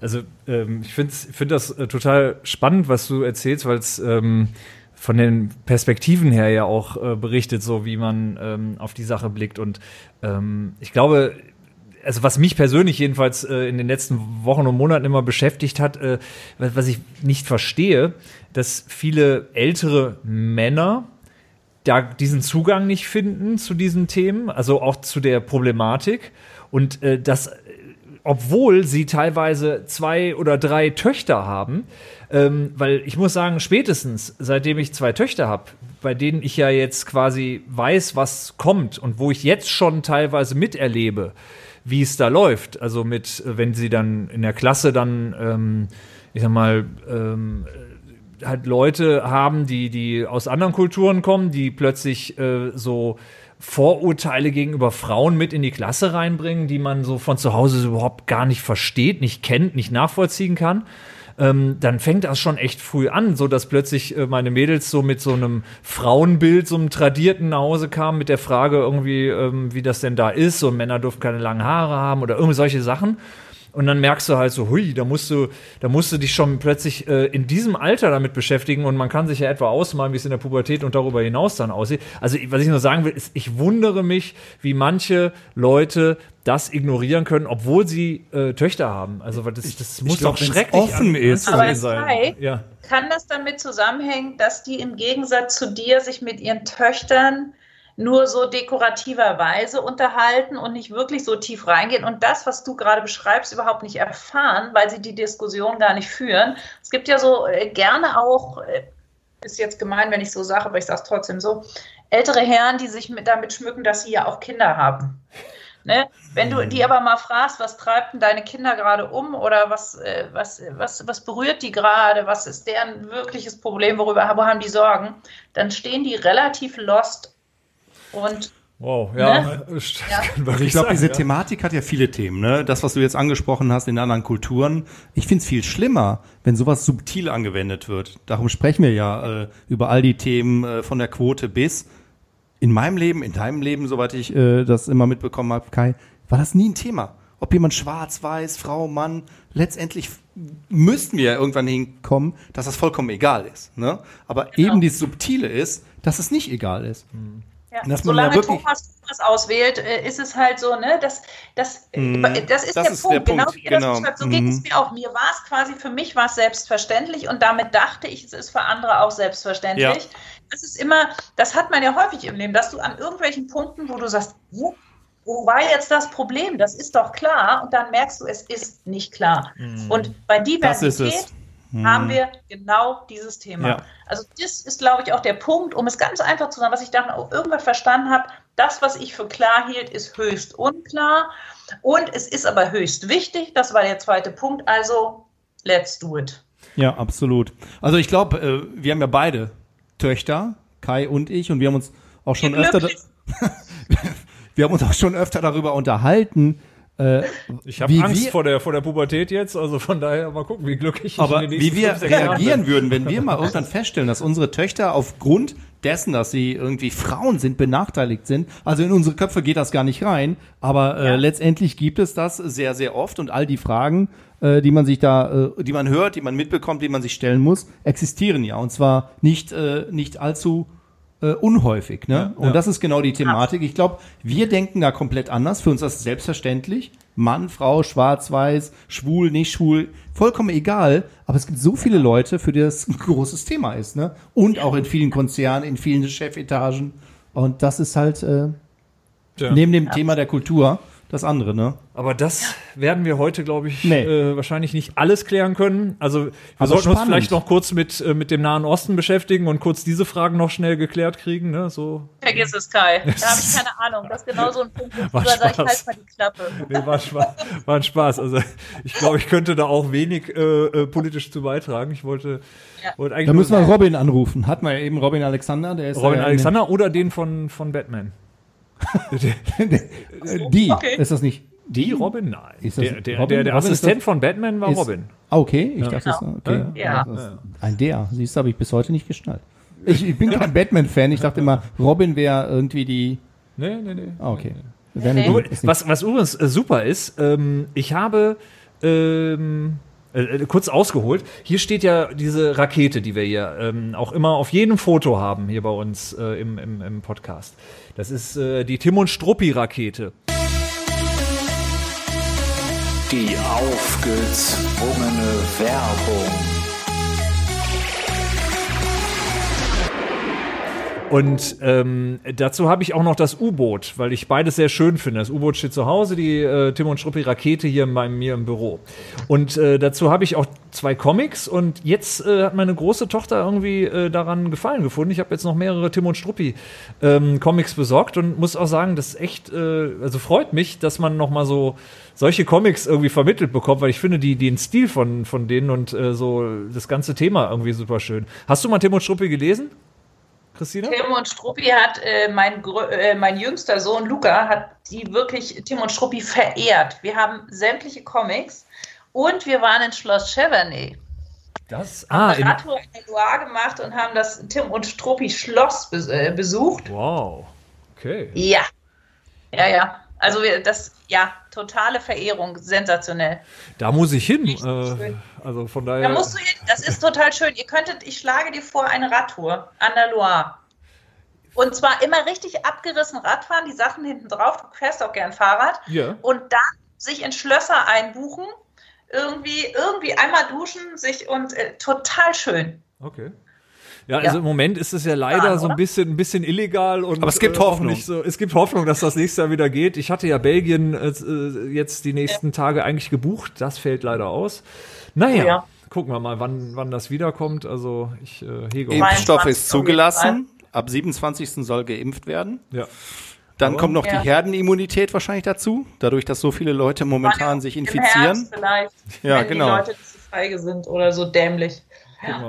Also, ähm, ich finde find das äh, total spannend, was du erzählst, weil es ähm, von den Perspektiven her ja auch äh, berichtet, so wie man ähm, auf die Sache blickt. Und ähm, ich glaube, also was mich persönlich jedenfalls äh, in den letzten Wochen und Monaten immer beschäftigt hat, äh, was, was ich nicht verstehe, dass viele ältere Männer da diesen Zugang nicht finden zu diesen Themen, also auch zu der Problematik und äh, dass obwohl sie teilweise zwei oder drei Töchter haben, ähm, weil ich muss sagen, spätestens seitdem ich zwei Töchter habe, bei denen ich ja jetzt quasi weiß, was kommt und wo ich jetzt schon teilweise miterlebe, wie es da läuft. Also mit, wenn sie dann in der Klasse dann, ähm, ich sag mal, ähm, halt Leute haben, die, die aus anderen Kulturen kommen, die plötzlich äh, so Vorurteile gegenüber Frauen mit in die Klasse reinbringen, die man so von zu Hause überhaupt gar nicht versteht, nicht kennt, nicht nachvollziehen kann. Ähm, dann fängt das schon echt früh an, so dass plötzlich äh, meine Mädels so mit so einem Frauenbild, so einem tradierten nach Hause kamen mit der Frage irgendwie, ähm, wie das denn da ist und Männer dürfen keine langen Haare haben oder irgendwie solche Sachen. Und dann merkst du halt so, hui, da musst du, da musst du dich schon plötzlich äh, in diesem Alter damit beschäftigen und man kann sich ja etwa ausmalen, wie es in der Pubertät und darüber hinaus dann aussieht. Also was ich nur sagen will, ist, ich wundere mich, wie manche Leute das ignorieren können, obwohl sie äh, Töchter haben. Also das, das muss glaub, doch schrecklich offen ist. Aber sein. Ja. kann das damit zusammenhängen, dass die im Gegensatz zu dir sich mit ihren Töchtern nur so dekorativerweise unterhalten und nicht wirklich so tief reingehen und das, was du gerade beschreibst, überhaupt nicht erfahren, weil sie die Diskussion gar nicht führen. Es gibt ja so äh, gerne auch, äh, ist jetzt gemein, wenn ich so sage, aber ich sage es trotzdem so, ältere Herren, die sich mit, damit schmücken, dass sie ja auch Kinder haben. Ne? Wenn du die aber mal fragst, was treibt denn deine Kinder gerade um oder was, äh, was, was, was berührt die gerade, was ist deren wirkliches Problem, worüber wo haben die Sorgen, dann stehen die relativ lost und Wow, ja. Ne? ja. Ich glaube, diese ja. Thematik hat ja viele Themen. Ne? Das, was du jetzt angesprochen hast in anderen Kulturen. Ich finde es viel schlimmer, wenn sowas subtil angewendet wird. Darum sprechen wir ja äh, über all die Themen äh, von der Quote bis. In meinem Leben, in deinem Leben, soweit ich äh, das immer mitbekommen habe, Kai, war das nie ein Thema. Ob jemand schwarz, weiß, Frau, Mann, letztendlich müssten wir ja irgendwann hinkommen, dass das vollkommen egal ist. Ne? Aber genau. eben dieses Subtile ist, dass es nicht egal ist. Mhm. Ja. Solange Thomas Thomas auswählt, äh, ist es halt so, ne, das, das, mm, das ist, das der, ist Punkt. der Punkt. Genau wie ihr genau. das beschreibt. So mm. ging es mir auch. Mir war es quasi, für mich war es selbstverständlich und damit dachte ich, es ist für andere auch selbstverständlich. Ja. Das ist immer, das hat man ja häufig im Leben, dass du an irgendwelchen Punkten, wo du sagst, wo, wo war jetzt das Problem? Das ist doch klar. Und dann merkst du, es ist nicht klar. Mm. Und bei Diversität haben wir genau dieses Thema. Ja. Also das ist, glaube ich, auch der Punkt, um es ganz einfach zu sagen, was ich dann auch irgendwann verstanden habe, das, was ich für klar hielt, ist höchst unklar und es ist aber höchst wichtig, das war der zweite Punkt, also let's do it. Ja, absolut. Also ich glaube, äh, wir haben ja beide Töchter, Kai und ich, und wir haben uns auch schon öfter wir haben uns auch schon öfter darüber unterhalten, Äh, Ich habe Angst wir- vor der, vor der Pubertät jetzt, also von daher mal gucken, wie glücklich ich Aber in den wie wir reagieren bin. würden, wenn wir mal irgendwann feststellen, dass unsere Töchter aufgrund dessen, dass sie irgendwie Frauen sind, benachteiligt sind. Also in unsere Köpfe geht das gar nicht rein, aber äh, letztendlich gibt es das sehr, sehr oft und all die Fragen, äh, die man sich da, äh, die man hört, die man mitbekommt, die man sich stellen muss, existieren ja und zwar nicht äh, nicht allzu äh, unhäufig. Ne? und das ist genau die Thematik. Ich glaube, wir denken da komplett anders. Für uns ist das selbstverständlich. Mann, Frau, schwarz, weiß, schwul, nicht schwul, vollkommen egal. Aber es gibt so viele Leute, für die das ein großes Thema ist. Ne? Und auch in vielen Konzernen, in vielen Chefetagen. Und das ist halt äh, Ja. neben dem Thema der Kultur das andere. Ne? Aber das werden wir heute, glaube ich, Nee. äh, wahrscheinlich nicht alles klären können. Also wir Aber sollten uns vielleicht noch kurz mit, äh, mit dem Nahen Osten beschäftigen und kurz diese Fragen noch schnell geklärt kriegen. Ne? So, Vergiss es, Kai. Da habe ich keine Ahnung. Das ist genau so ein Punkt, wo War ich sage, ich halt mal die Klappe. nee, war, Spaß, war ein Spaß. Also ich glaube, ich könnte da auch wenig äh, äh, politisch zu beitragen. Ich wollte, wollte eigentlich Da müssen wir Robin anrufen. Hatten wir ja eben Robin Alexander, der ist Robin ja in- Alexander oder den von, von Batman. Die, Okay. ist das nicht Die Robin? Nein. Ist das Der, der, Robin? der, der Robin ist Assistent das- von Batman war ist- Robin. Ah, okay, ich dachte, es okay. Ja. Das ist Ein der, siehst du, habe ich bis heute nicht geschnallt. Ich, ich bin kein Batman-Fan, ich dachte immer, Robin wäre irgendwie die. Nee, nee, nee. Ah, okay. Nee. ist nicht- Was, was übrigens äh, super ist, ähm, ich habe ähm, äh, äh, kurz ausgeholt, hier steht ja diese Rakete, die wir hier ähm, auch immer auf jedem Foto haben, hier bei uns äh, im, im, im Podcast. Das ist äh, die Tim und Struppi-Rakete. Die aufgezwungene Werbung. Und ähm, dazu habe ich auch noch das U-Boot, weil ich beides sehr schön finde. Das U-Boot steht zu Hause, die äh, Tim und Struppi Rakete hier bei mir im Büro. Und äh, dazu habe ich auch zwei Comics und jetzt äh, hat meine große Tochter irgendwie äh, daran Gefallen gefunden. Ich habe jetzt noch mehrere Tim und Struppi ähm, Comics besorgt und muss auch sagen, das ist echt, äh, also freut mich, dass man noch mal so solche Comics irgendwie vermittelt bekommt, weil ich finde die den Stil von von denen und äh, so das ganze Thema irgendwie super schön. Hast du mal Tim und Struppi gelesen? Christina? Tim und Struppi hat, äh, mein, äh, mein jüngster Sohn Luca hat die wirklich Tim und Struppi verehrt. Wir haben sämtliche Comics und wir waren in Schloss Cheverny. Das? Ah, Eine in, Radtour in Loire gemacht und haben das Tim und Struppi Schloss äh, besucht. wow. Okay. Ja. Ja, ja. Also wir, das, ja, totale Verehrung, sensationell. Da muss ich hin. Äh, also von Da daher. musst du hin, das ist total schön. Ihr könntet, ich schlage dir vor, eine Radtour an der Loire. Und zwar immer richtig abgerissen Radfahren, die Sachen hinten drauf, du fährst auch gern Fahrrad. ja. Und dann sich in Schlösser einbuchen, irgendwie, irgendwie einmal duschen, sich und äh, total schön. Okay. Ja, also Ja. im Moment ist es ja leider Ja, so ein bisschen, ein bisschen illegal und Aber es gibt äh, Hoffnung. Nicht so, es gibt Hoffnung, dass das nächste Jahr wieder geht. Ich hatte ja Belgien äh, äh, jetzt die nächsten Tage eigentlich gebucht. Das fällt leider aus. Naja, Oh ja. gucken wir mal, wann, wann das wiederkommt. Also ich äh, hege. Impfstoff 22 ist zugelassen. Ab 27. soll geimpft werden. Ja. Dann Aber- kommt noch Ja. die Herdenimmunität wahrscheinlich dazu, dadurch, dass so viele Leute momentan sich Im infizieren. Herbst vielleicht, Ja, wenn genau. die Leute so feige sind oder so dämlich.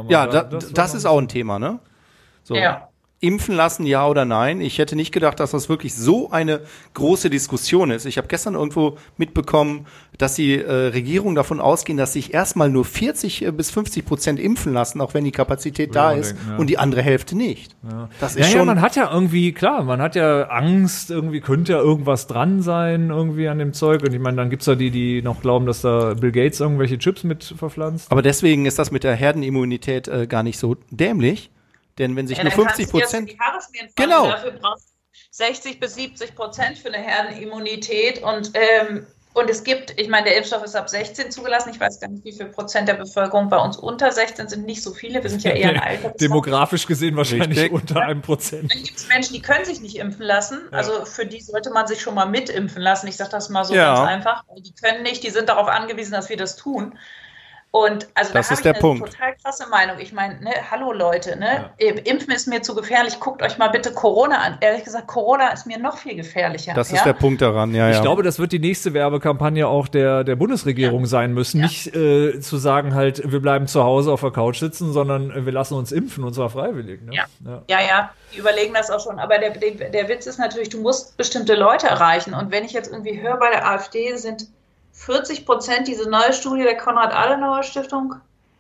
Ja, Da- da, das, noch- ist auch ein Thema, ne? So. Ja. Impfen lassen, ja oder nein? Ich hätte nicht gedacht, dass das wirklich so eine große Diskussion ist. Ich habe gestern irgendwo mitbekommen, dass die äh, Regierung davon ausgehen, dass sich erstmal nur 40 bis 50 Prozent impfen lassen, auch wenn die Kapazität da ist, denken, ja. und die andere Hälfte nicht. Das ist Ja, ja, schon. man hat ja irgendwie, klar, man hat ja Angst, irgendwie könnte ja irgendwas dran sein, irgendwie an dem Zeug. Und ich meine, dann gibt's ja die, die noch glauben, dass da Bill Gates irgendwelche Chips mit verpflanzt. aber deswegen ist das mit der Herdenimmunität äh, gar nicht so dämlich. Denn wenn sich Ja, nur dann kannst 50 du dir das in Prozent. Genau. Dafür brauchst du 60 bis 70 Prozent für eine Herdenimmunität. Und, ähm, und es gibt, ich meine, der Impfstoff ist ab 16 zugelassen. Ich weiß gar nicht, wie viel Prozent der Bevölkerung bei uns unter 16 sind. Nicht so viele. Wir sind ja eher ein Alter. Demografisch gesehen wahrscheinlich Richtig. unter einem Prozent. Dann gibt es Menschen, die können sich nicht impfen lassen. Also für die sollte man sich schon mal mitimpfen lassen. Ich sage das mal so Ja. ganz einfach. Die können nicht, die sind darauf angewiesen, dass wir das tun. Und also Das da ist habe der ich eine Punkt. total krasse Meinung. Ich meine, ne, hallo Leute, ne? Impfen ist mir zu gefährlich. Guckt euch mal bitte Corona an. Ehrlich gesagt, Corona ist mir noch viel gefährlicher. Das ja? ist der Punkt daran, ja, Ich ja. glaube, das wird die nächste Werbekampagne auch der, der Bundesregierung sein müssen. Nicht äh, zu sagen halt, wir bleiben zu Hause auf der Couch sitzen, sondern äh, wir lassen uns impfen und zwar freiwillig. Ne? Ja. Ja, ja, die überlegen das auch schon. Aber der, der, der Witz ist natürlich, du musst bestimmte Leute erreichen. Und wenn ich jetzt irgendwie höre, bei der AfD sind 40 Prozent, diese neue Studie der Konrad-Adenauer-Stiftung,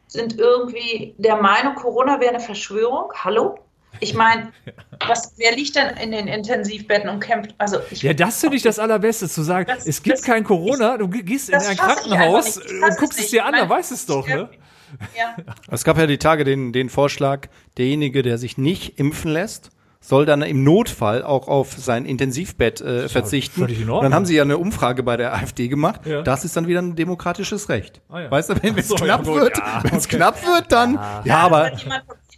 sind irgendwie der Meinung, Corona wäre eine Verschwörung. Hallo? Ich meine, was, wer liegt denn in den Intensivbetten und kämpft? Also ich, Ja, das finde ich das Allerbeste, zu sagen, Das- es gibt das- kein Corona, du gehst in ein ich Krankenhaus. Ich und guckst es es dir an, Ich dann meine, weißt es doch, ne? ja. Es gab ja die Tage den, den Vorschlag, derjenige, der sich nicht impfen lässt, soll dann im Notfall auch auf sein Intensivbett äh, verzichten. in dann haben sie ja eine Umfrage bei der AfD gemacht. Ja. Das ist dann wieder ein demokratisches Recht. Ah, ja. Weißt du, wenn es so, knapp ja, wird, ja, wenn es okay. knapp wird, dann ja, Ja, aber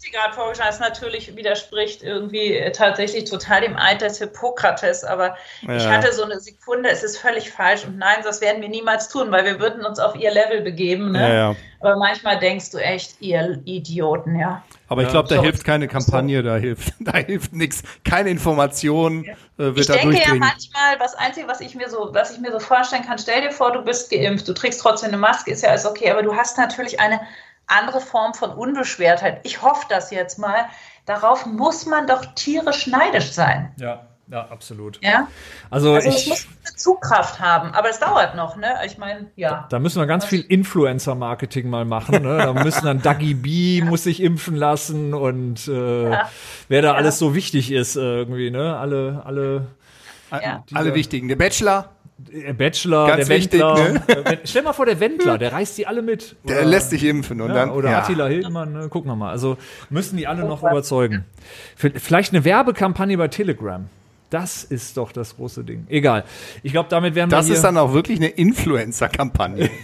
Ethikrat vorgeschlagen, das natürlich widerspricht irgendwie äh, tatsächlich total dem Eid des Hippokrates, aber ich Ja. hatte so eine Sekunde, es ist völlig falsch und nein, das werden wir niemals tun, weil wir würden uns auf ihr Level begeben, ne? Ja, ja. Aber manchmal denkst du echt, ihr Idioten, ja. aber ich glaube, da So. hilft keine Kampagne, da hilft, da hilft nichts, keine Information äh, wird Ich da denke ja manchmal, das Einzige, was ich mir so, was ich mir so vorstellen kann, stell dir vor, du bist geimpft, du trägst trotzdem eine Maske, ist ja alles okay, aber du hast natürlich eine andere Form von Unbeschwertheit. Ich hoffe das jetzt mal. Darauf muss man doch tierisch neidisch sein. Ja, ja, absolut. Ja? Also, Also es ich, muss eine Zugkraft haben, aber es dauert noch, ne? Ich meine, ja. da müssen wir ganz viel Influencer-Marketing mal machen. Ne? Da müssen dann Dagi B muss sich impfen lassen und äh, wer da alles so wichtig ist irgendwie, ne? Alle, alle Ja. Alle wichtigen. Der Bachelor, der Bachelor, Ganz der wichtig, Wendler. ne? Stell mal vor, der Wendler, der reißt die alle mit. der lässt sich impfen und Ja, dann oder ja. Attila Hildmann, ne? gucken wir mal. Also müssen die alle noch überzeugen. Vielleicht eine Werbekampagne bei Telegram. Das ist doch das große Ding. Egal. Ich glaube, damit werden wir Das ist dann auch wirklich eine Influencer-Kampagne.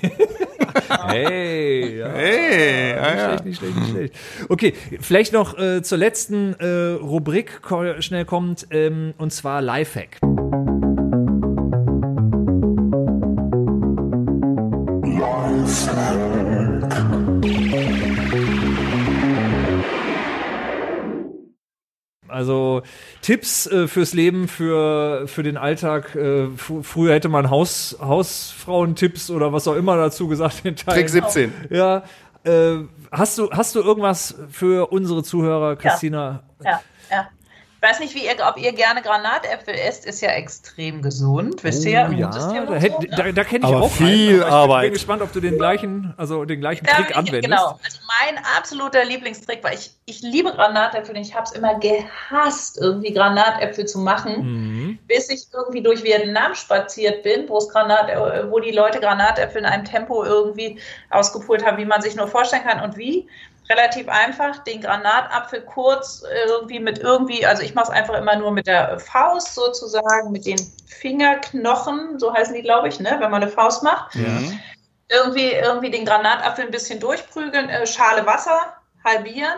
Hey, ja. Hey, ja, nicht ja. schlecht, nicht schlecht, nicht schlecht. Okay, vielleicht noch äh, zur letzten äh, Rubrik schnell kommt, ähm, und zwar Lifehack. Also Tipps äh, fürs Leben, für, für den Alltag. Äh, fr- früher hätte man Haus, Hausfrauentipps oder was auch immer dazu gesagt. in Teilen. Trick 17. Ja. Äh, hast, du, hast du irgendwas für unsere Zuhörer, Christina? Ja, ja. Ich weiß nicht, wie ihr, ob ihr gerne Granatäpfel esst, ist ja extrem gesund, wisst ihr? ja, da, hätt- so, ne? da, da kenne ich Aber auch viel einen, aber Ich Arbeit. bin gespannt, ob du den gleichen, also den gleichen Ja, Trick ich- anwendest. Genau. Also mein absoluter Lieblingstrick, weil ich, ich liebe Granatäpfel und ich habe es immer gehasst, irgendwie Granatäpfel zu machen, Mhm. bis ich irgendwie durch Vietnam spaziert bin, wo es Granat, äh, wo die Leute Granatäpfel in einem Tempo irgendwie ausgepult haben, wie man sich nur vorstellen kann. Und wie? Relativ einfach, den Granatapfel kurz irgendwie mit irgendwie, also ich mache es einfach immer nur mit der Faust sozusagen, mit den Fingerknochen, so heißen die, glaube ich, ne, wenn man eine Faust macht Mhm. irgendwie, irgendwie den Granatapfel ein bisschen durchprügeln, äh, Schale Wasser halbieren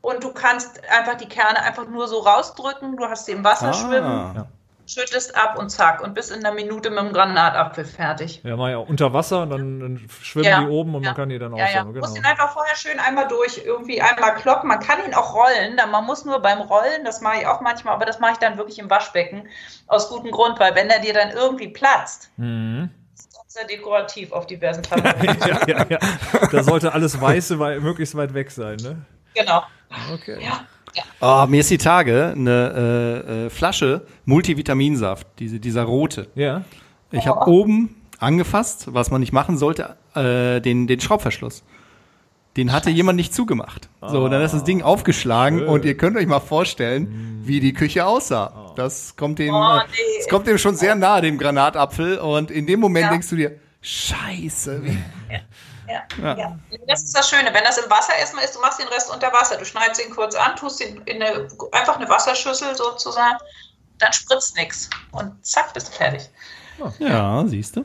und du kannst einfach die Kerne einfach nur so rausdrücken. Du hast sie im Wasser schwimmen, Ah. Schüttest ab und zack und bist in einer Minute mit dem Granatapfel fertig. Ja, mal ja unter Wasser, dann, dann schwimmen Ja, die oben und ja. man kann die dann Ja, ja. aufsammeln. Du musst ihn Genau. einfach vorher schön einmal durch, irgendwie einmal kloppen. Man kann ihn auch rollen, dann man muss nur beim Rollen, das mache ich auch manchmal, aber das mache ich dann wirklich im Waschbecken aus gutem Grund, weil wenn er dir dann irgendwie platzt, Mhm. ist das sehr dekorativ auf diversen Tabletten. ja, ja, ja. Da sollte alles Weiße wei möglichst weit weg sein, ne? genau. Okay. Ja. Oh, mir ist die Tage eine äh, äh, Flasche Multivitaminsaft, diese, dieser rote. Ja. Ich habe oben angefasst, was man nicht machen sollte, äh, den, den Schraubverschluss. Den hatte jemand nicht zugemacht. So, dann ist das Ding aufgeschlagen und ihr könnt euch mal vorstellen, wie die Küche aussah. Das kommt dem, Oh, äh, nee. das kommt dem schon sehr nahe, dem Granatapfel. Und in dem Moment Ja. denkst du dir, Scheiße, wie, Ja, ja. Das ist das Schöne. Wenn das im Wasser erstmal ist, du machst den Rest unter Wasser. Du schneidest ihn kurz an, tust ihn in eine, einfach eine Wasserschüssel sozusagen, dann spritzt nichts. Und zack, bist du fertig. ja, siehst du.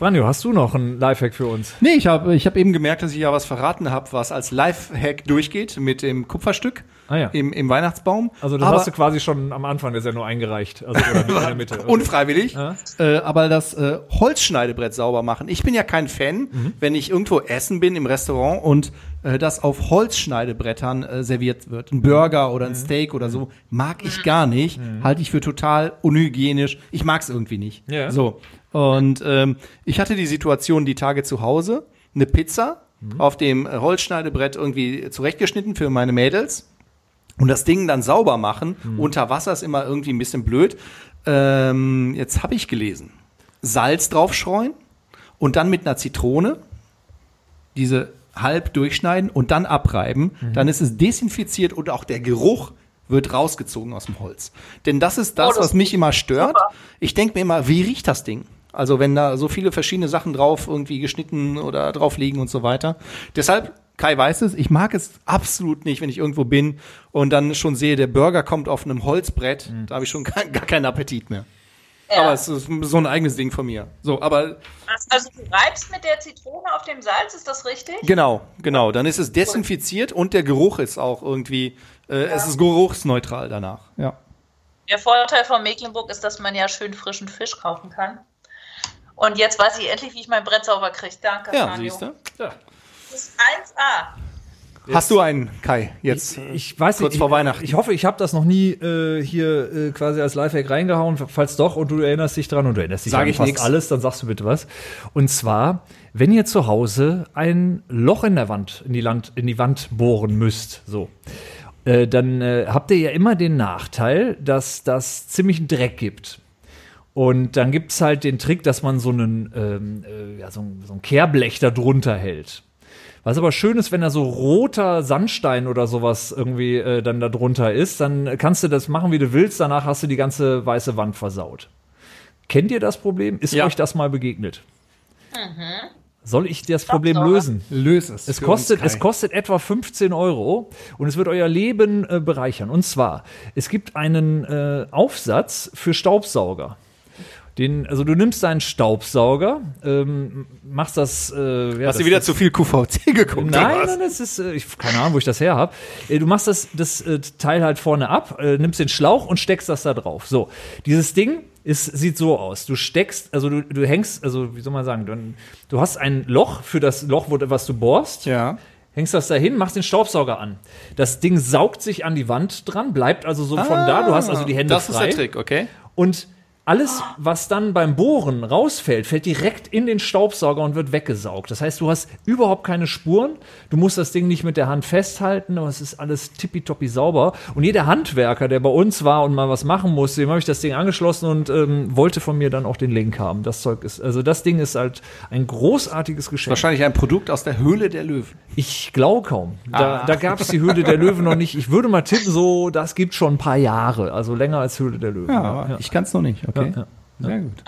Franjo, hast du noch einen Lifehack für uns? Nee, ich habe ich hab eben gemerkt, dass ich ja was verraten habe, was als Lifehack durchgeht mit dem Kupferstück Ah ja. im, im Weihnachtsbaum. Also das aber, hast du quasi schon am Anfang der Sendung eingereicht. Also oder in der Mitte. Unfreiwillig. Ja. Äh, aber das äh, Holzschneidebrett sauber machen. Ich bin ja kein Fan, Mhm. wenn ich irgendwo essen bin im Restaurant und äh, das auf Holzschneidebrettern äh, serviert wird. Ein Burger oder Mhm. ein Steak oder so. Mag ich gar nicht. Halte ich für total unhygienisch. Ich mag es irgendwie nicht. Ja. So. Und ähm, ich hatte die Situation die Tage zu Hause. Eine Pizza Mhm. auf dem Holzschneidebrett irgendwie zurechtgeschnitten für meine Mädels. Und das Ding dann sauber machen, Mhm. unter Wasser ist immer irgendwie ein bisschen blöd. Ähm, jetzt habe ich gelesen. Salz draufschreuen und dann mit einer Zitrone diese halb durchschneiden und dann abreiben. Mhm. Dann ist es desinfiziert und auch der Geruch wird rausgezogen aus dem Holz. Denn das ist das, Oh, das was mich immer stört. super. Ich denke mir immer, wie riecht das Ding? Also wenn da so viele verschiedene Sachen drauf irgendwie geschnitten oder drauf liegen und so weiter. Deshalb, Kai weiß es, ich mag es absolut nicht, wenn ich irgendwo bin und dann schon sehe, der Burger kommt auf einem Holzbrett. Da habe ich schon gar, gar keinen Appetit mehr. Ja. Aber es ist so ein eigenes Ding von mir. So, aber Also du reibst mit der Zitrone auf dem Salz, ist das richtig? genau, genau. Dann ist es desinfiziert und der Geruch ist auch irgendwie, äh, es ist geruchsneutral danach. Ja. Der Vorteil von Mecklenburg ist, dass man ja schön frischen Fisch kaufen kann. Und jetzt weiß ich endlich, wie ich mein Brett sauber kriege. Danke, Ja, Franjo. siehst du? Das ist 1A. Hast du einen, Kai, jetzt? Ich, ich weiß kurz nicht, vor ich, Weihnachten. Ich hoffe, ich habe das noch nie äh, hier äh, quasi als Lifehack reingehauen. Falls doch und du erinnerst dich dran und du erinnerst dich Sag an ich fast nix. alles, dann sagst du bitte was. Und zwar, wenn ihr zu Hause ein Loch in der Wand, in die, Land, in die Wand bohren müsst, so. Äh, dann äh, habt ihr ja immer den Nachteil, dass das ziemlich einen Dreck gibt. Und dann gibt es halt den Trick, dass man so einen, ähm, äh, ja, so, ein, so ein Kehrblech da drunter hält. Was aber schön ist, wenn da so roter Sandstein oder sowas irgendwie äh, dann da drunter ist, dann kannst du das machen, wie du willst. Danach hast du die ganze weiße Wand versaut. Kennt ihr das Problem? Ist Ja. euch das mal begegnet? Soll ich das Problem lösen? Löse es. Es kostet, es kostet etwa 15 Euro und es wird euer Leben äh, bereichern. Und zwar, es gibt einen äh, Aufsatz für Staubsauger. Den, also du nimmst deinen Staubsauger, ähm, machst das. Äh, ja, Hast das, du wieder das, zu viel QVC geguckt? Nein, nein, das ist, äh, ich keine Ahnung, wo ich das her habe. Du machst das, das äh, Teil halt vorne ab, äh, nimmst den Schlauch und steckst das da drauf. So, dieses Ding ist, sieht so aus. Du steckst, also du, du hängst, also wie soll man sagen, du, du hast ein Loch für das Loch, wo, was du bohrst Ja. hängst das dahin, machst den Staubsauger an. Das Ding saugt sich an die Wand dran, bleibt also so von da. Du hast also die Hände Ah, Das frei. ist der Trick, okay? Und alles, was dann beim Bohren rausfällt, fällt direkt in den Staubsauger und wird weggesaugt. Das heißt, du hast überhaupt keine Spuren. Du musst das Ding nicht mit der Hand festhalten, aber es ist alles tippitoppi sauber. Und jeder Handwerker, der bei uns war und mal was machen musste, dem habe ich das Ding angeschlossen und ähm, wollte von mir dann auch den Link haben. Das Zeug ist, also das Ding ist halt ein großartiges Geschenk. Wahrscheinlich ein Produkt aus der Höhle der Löwen. Ich glaube kaum. Da, da gab es die Höhle der Löwen noch nicht. Ich würde mal tippen, so, das gibt schon ein paar Jahre. Also länger als Höhle der Löwen. Ja, aber ich kann es noch nicht, okay? Ja, Sehr gut.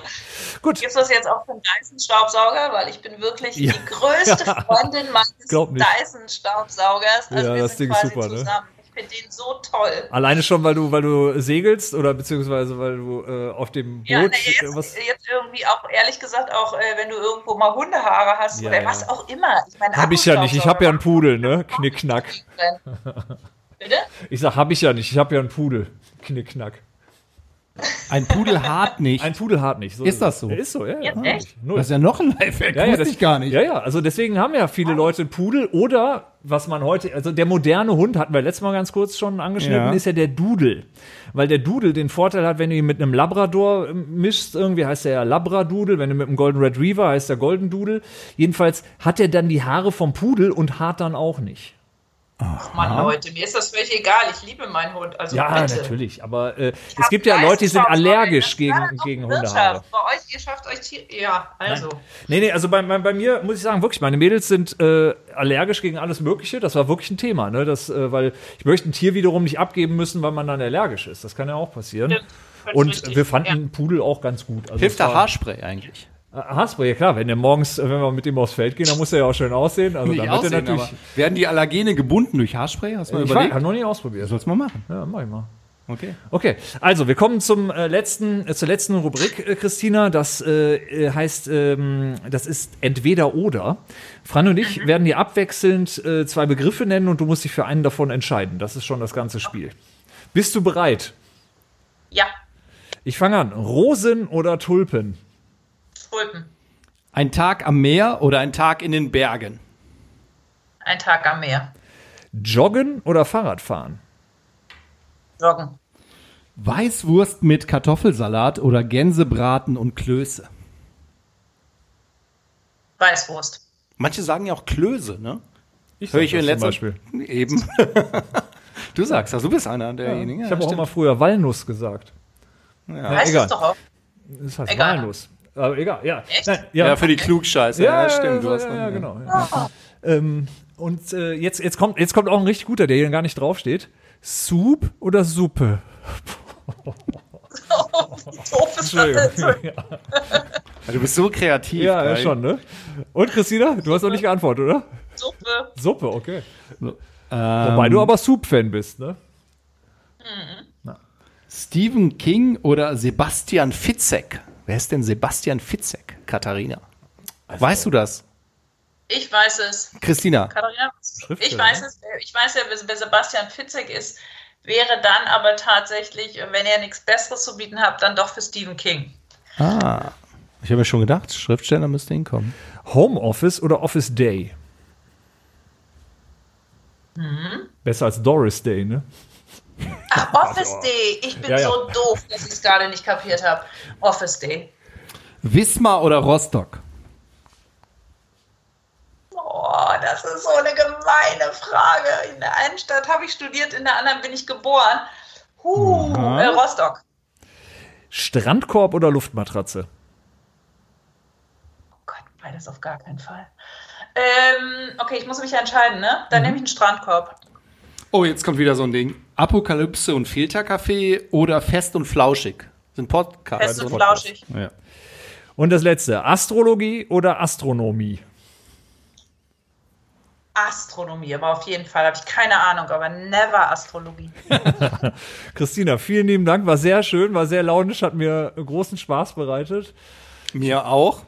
Gut. Gibt es das jetzt auch für einen Dyson-Staubsauger? Weil ich bin wirklich Ja. die größte Freundin meines. Dyson-Staubsaugers. Also Ja, wir das sind Ding ist quasi super, ne? zusammen. Ich finde den so toll. Alleine schon, weil du, weil du segelst oder beziehungsweise weil du äh, auf dem Boot Ja, na, jetzt, was. jetzt irgendwie auch, ehrlich gesagt, auch äh, wenn du irgendwo mal Hundehaare hast Ja, oder ja. was auch immer. Ich meine, Hab ich ja nicht. Ich habe ja einen Pudel, ne? Knickknack. Bitte? Ich sag, hab ich ja nicht. Ich habe ja einen Pudel. Knickknack. Ein Pudel hart nicht. Ein Pudel hart nicht. So Ist das so? Ja, Ist so, ja. ja. Jetzt echt? Null. das ist ja noch ein Lifehack, Ja, ja, wusste das, ich gar nicht. Ja, ja, also deswegen haben ja viele Leute einen Pudel oder was man heute, also der moderne Hund, hatten wir letztes Mal ganz kurz schon angeschnitten, Ja. ist ja der Dudel. Weil der Dudel den Vorteil hat, wenn du ihn mit einem Labrador ähm, mischst, irgendwie heißt er ja Labradudel, wenn du mit einem Golden Retriever heißt der Golden Dudel. Jedenfalls hat er dann die Haare vom Pudel und hart dann auch nicht. Mann, Leute, mir ist das völlig egal. Ich liebe meinen Hund. Also Ja, bitte. natürlich, aber äh, es gibt ja Leute, die sind allergisch gegen, gegen Hundehaare. Bei euch, ihr schafft euch Tiere. Ja, also. Nee, nee, also bei, bei, bei mir muss ich sagen, wirklich, meine Mädels sind äh, allergisch gegen alles Mögliche. Das war wirklich ein Thema, ne? Das, äh, weil ich möchte ein Tier wiederum nicht abgeben müssen, weil man dann allergisch ist. Das kann ja auch passieren. Stimmt, Und richtig, wir fanden ja. Pudel auch ganz gut. Also Hilft der Haarspray eigentlich? Äh, Haarspray, ja klar. Wenn der morgens, äh, wenn wir mit dem aufs Feld gehen, dann muss er ja auch schön aussehen. Also dann wird er aussehen, natürlich. aber werden die Allergene gebunden durch Haarspray? Hast du mal Ich überlegt? habe noch nie ausprobiert. Soll's mal machen. Ja, mach ich mal. Okay. Okay, also wir kommen zum äh, letzten, äh, zur letzten Rubrik, äh, Christina. Das heißt, ähm, das ist entweder oder. Fran und ich werden dir abwechselnd äh, zwei Begriffe nennen und du musst dich für einen davon entscheiden. Das ist schon das ganze Spiel. Bist du bereit? Ja, Ich fange an. Rosen oder Tulpen? Tulpen. Ein Tag am Meer oder ein Tag in den Bergen? Ein Tag am Meer. Joggen oder Fahrradfahren? Joggen. Weißwurst mit Kartoffelsalat oder Gänsebraten und Klöße? Weißwurst. Manche sagen ja auch Klöße, ne? Ich Hör ich in letzter Beispiel. Eben. du sagst das, du bist einer derjenigen. Ich habe auch immer früher Walnuss gesagt. heißt egal. es doch auch. Das heißt Egal. Walnuss. Aber egal, ja. Echt? Nein, ja, für die Klugscheiße. Ja, stimmt. Du ja, hast ja, ja, recht. genau. Ja. Ähm, und äh, jetzt, jetzt, kommt, jetzt kommt auch ein richtig guter, der hier gar nicht draufsteht. Soup oder Suppe? Das. Entschuldigung. Du bist so kreativ. Ja, ja, schon, ne? Und Christina, du hast noch nicht geantwortet, oder? Suppe. Suppe, okay. Ähm, Wobei du aber Soup-Fan bist, ne? Stephen King oder Sebastian Fitzek? Wer ist denn Sebastian Fitzek, Katharina? weißt du das? Ich weiß es. Christina. Katharina, ich Schriftsteller, weiß ne? es. Ich weiß ja, wer Sebastian Fitzek ist. Wäre dann aber tatsächlich, wenn ihr nichts Besseres zu bieten habt, dann doch für Stephen King. Ah. Ich habe mir schon gedacht, Schriftsteller müsste hinkommen. Homeoffice oder Office Day? Besser als Doris Day, ne? Ach, Office Day. Ich bin Ja, ja. so doof, dass ich es gerade nicht kapiert habe. Office Day. Wismar oder Rostock? Oh, das ist so eine gemeine Frage. In der einen Stadt habe ich studiert, in der anderen bin ich geboren. Huh, äh, Rostock. Strandkorb oder Luftmatratze? Oh Gott, beides auf gar keinen Fall. Ähm, okay, ich muss mich entscheiden, ne? Mhm. Dann nehme ich einen Strandkorb. Oh, jetzt kommt wieder so ein Ding. Apokalypse und Filterkaffee oder Fest und Flauschig? Sind Podcasts. Fest und Podcasts. flauschig. Ja. Und das letzte, Astrologie oder Astronomie? Astronomie, aber auf jeden Fall habe ich keine Ahnung, aber never Astrologie. Christina, vielen lieben Dank, war sehr schön, war sehr launisch, hat mir großen Spaß bereitet. Mir auch.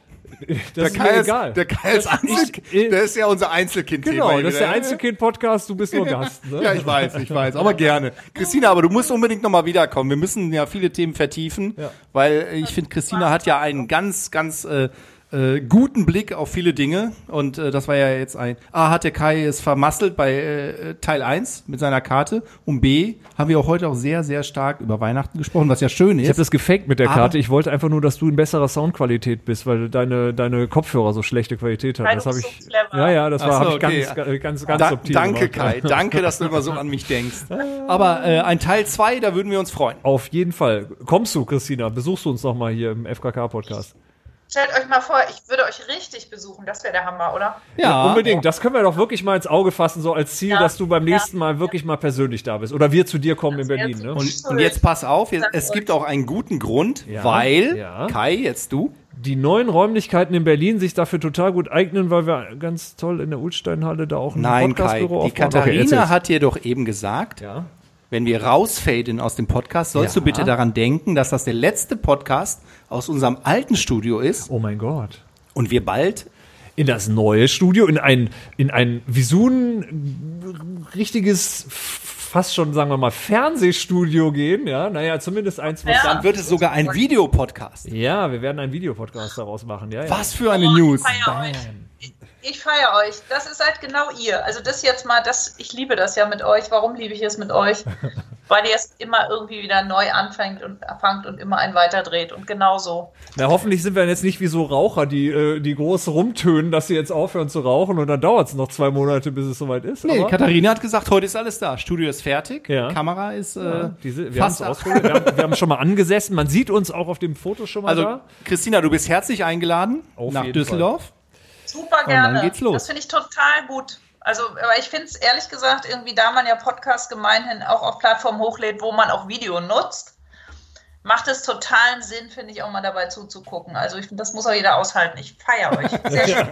Das ist mir egal. der Kai ist, Einzel, Ich- der ist ja unser Einzelkind. genau, das ist der Einzelkind-Podcast, du bist nur Gast. Ne? Ja, ich weiß, ich weiß, aber gerne. Christina, aber du musst unbedingt nochmal wiederkommen. Wir müssen ja viele Themen vertiefen, Ja. weil ich finde, Christina hat ja einen ganz, ganz äh, äh, guten Blick auf viele Dinge. Und äh, das war ja jetzt ein. A, hat der Kai es vermasselt bei äh, Teil 1 mit seiner Karte. Und B, haben wir auch heute auch sehr, sehr stark über Weihnachten gesprochen, was ja schön Ich habe ist. das gefaked mit der Aber- Karte. Ich wollte einfach nur, dass du in besserer Soundqualität bist, weil deine, deine Kopfhörer so schlechte Qualität haben. Das habe ich. Ja, ja, das war so, okay. ganz, ganz, ganz, ganz Da, subtil danke, gemacht. Kai. Danke, dass du immer so an mich denkst. Aber äh, ein Teil 2, da würden wir uns freuen. Auf jeden Fall. Kommst du, Christina? Besuchst du uns nochmal hier im FKK-Podcast? Stellt euch mal vor, ich würde euch richtig besuchen. Das wäre der Hammer, oder? Ja, unbedingt. Das können wir doch wirklich mal ins Auge fassen, so als Ziel, Ja. dass du beim Ja. nächsten Mal wirklich mal persönlich da bist. Oder wir zu dir kommen in Das wär Berlin. Ne? Und, und jetzt pass auf, jetzt, es gibt auch einen guten Grund, Ja, weil, ja. Kai, jetzt du, Die neuen Räumlichkeiten in Berlin sich dafür total gut eignen, weil wir ganz toll in der Ulsteinhalle da auch ein Nein, Kai, Podcastbüro die aufbauen. Katharina erzähl's. hat dir doch eben gesagt, Ja. Wenn wir rausfaden aus dem Podcast, sollst Ja. du bitte daran denken, dass das der letzte Podcast aus unserem alten Studio ist Oh mein Gott. und wir bald in das neue Studio, in ein, in ein Visun richtiges, fast schon, sagen wir mal, Fernsehstudio gehen, ja, naja, zumindest eins, was Ja. dann wird es sogar ein Videopodcast. Ja, wir werden einen Videopodcast daraus machen, ja, ja. Was für eine Oh, News. Ich feiere euch. Ich- feiere euch. Das ist halt genau ihr. Also das jetzt mal, das, ich liebe das ja mit euch. Warum liebe ich es mit euch? Weil ihr es immer irgendwie wieder neu anfängt und fangt und immer ein weiterdreht. Und genau so. Na, hoffentlich sind wir jetzt nicht wie so Raucher, die, äh, die groß rumtönen, dass sie jetzt aufhören zu rauchen und dann dauert es noch zwei Monate, bis es soweit ist. Nee, aber- Katharina hat gesagt, heute ist alles da. Studio ist fertig, Ja. Kamera ist äh, Ja, diese, wir, fast ausprobiert. wir, haben, wir haben schon mal angesessen. Man sieht uns auch auf dem Foto schon mal Also, da. Christina, du bist herzlich eingeladen Auf nach Düsseldorf. Super dann gerne. geht's los. Das finde ich total gut. Also, aber ich finde es ehrlich gesagt, irgendwie, da man ja Podcast gemeinhin auch auf Plattformen hochlädt, wo man auch Video nutzt, macht es totalen Sinn, finde ich, auch mal dabei zuzugucken. Also ich finde, das muss auch jeder aushalten. Ich feiere euch. Sehr schön.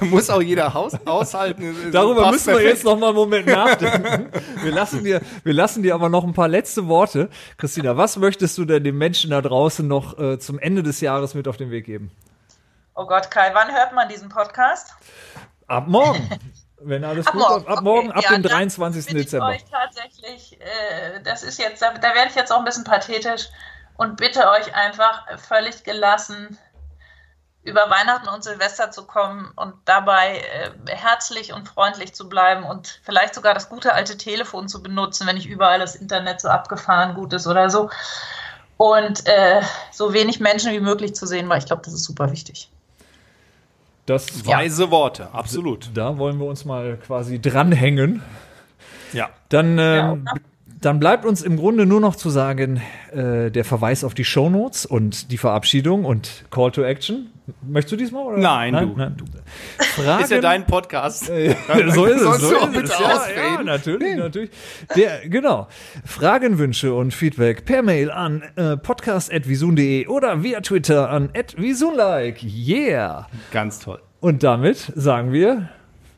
Muss auch jeder Haus aushalten. Darüber müssen wir perfekt. jetzt noch mal einen Moment nachdenken. Wir lassen dir, wir lassen dir aber noch ein paar letzte Worte. Christina, was möchtest du denn den Menschen da draußen noch äh, zum Ende des Jahres mit auf den Weg geben? Oh Gott, Kai, wann hört man diesen Podcast? Ab morgen. Wenn alles Ab gut morgen. Ab okay. morgen, ab Ja, dem dann 23. bitte ich Dezember. euch tatsächlich, äh, das ist jetzt, da, da werde ich jetzt auch ein bisschen pathetisch und bitte euch einfach völlig gelassen über Weihnachten und Silvester zu kommen und dabei äh, herzlich und freundlich zu bleiben und vielleicht sogar das gute alte Telefon zu benutzen, wenn nicht überall das Internet so abgefahren gut ist oder so. Und äh, so wenig Menschen wie möglich zu sehen, weil ich glaube, das ist super wichtig. Das, Weise Worte, absolut. Da wollen wir uns mal quasi dranhängen. Ja. Dann, Ja, ähm, dann bleibt uns im Grunde nur noch zu sagen, äh, der Verweis auf die Shownotes und die Verabschiedung und Call to Action. Möchtest du diesmal? Oder? Nein, du. nein, du. Fragen, Ist ja dein Podcast. so ist es. Sollst So du auch ist es. bitte Ja, ja, natürlich, natürlich. Der, genau. Fragen, Wünsche und Feedback per Mail an äh, podcast.visun.de oder via Twitter an @visunlike. Yeah. Ganz toll. Und damit sagen wir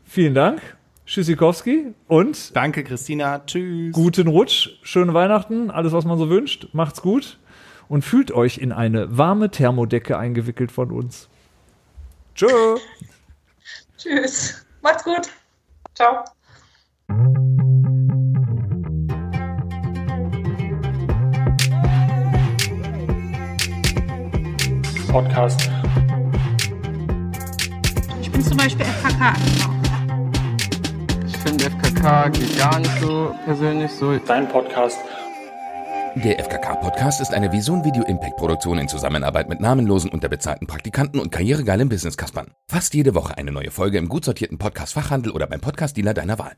vielen Dank, Tschüssikowski und Danke, Christina. Tschüss. guten Rutsch, schöne Weihnachten, alles was man so wünscht, macht's gut und fühlt euch in eine warme Thermodecke eingewickelt von uns. Tschö. Tschüss. Macht's gut. Ciao. Podcast. Ich bin zum Beispiel FKK. Ich finde FKK geht gar nicht so persönlich so. Dein Podcast. Der FKK-Podcast ist eine Vision Video Impact Produktion in Zusammenarbeit mit namenlosen, unterbezahlten Praktikanten und karrieregeilen Business-Kaspern. Fast jede Woche eine neue Folge im gut sortierten Podcast-Fachhandel oder beim Podcast-Dealer deiner Wahl.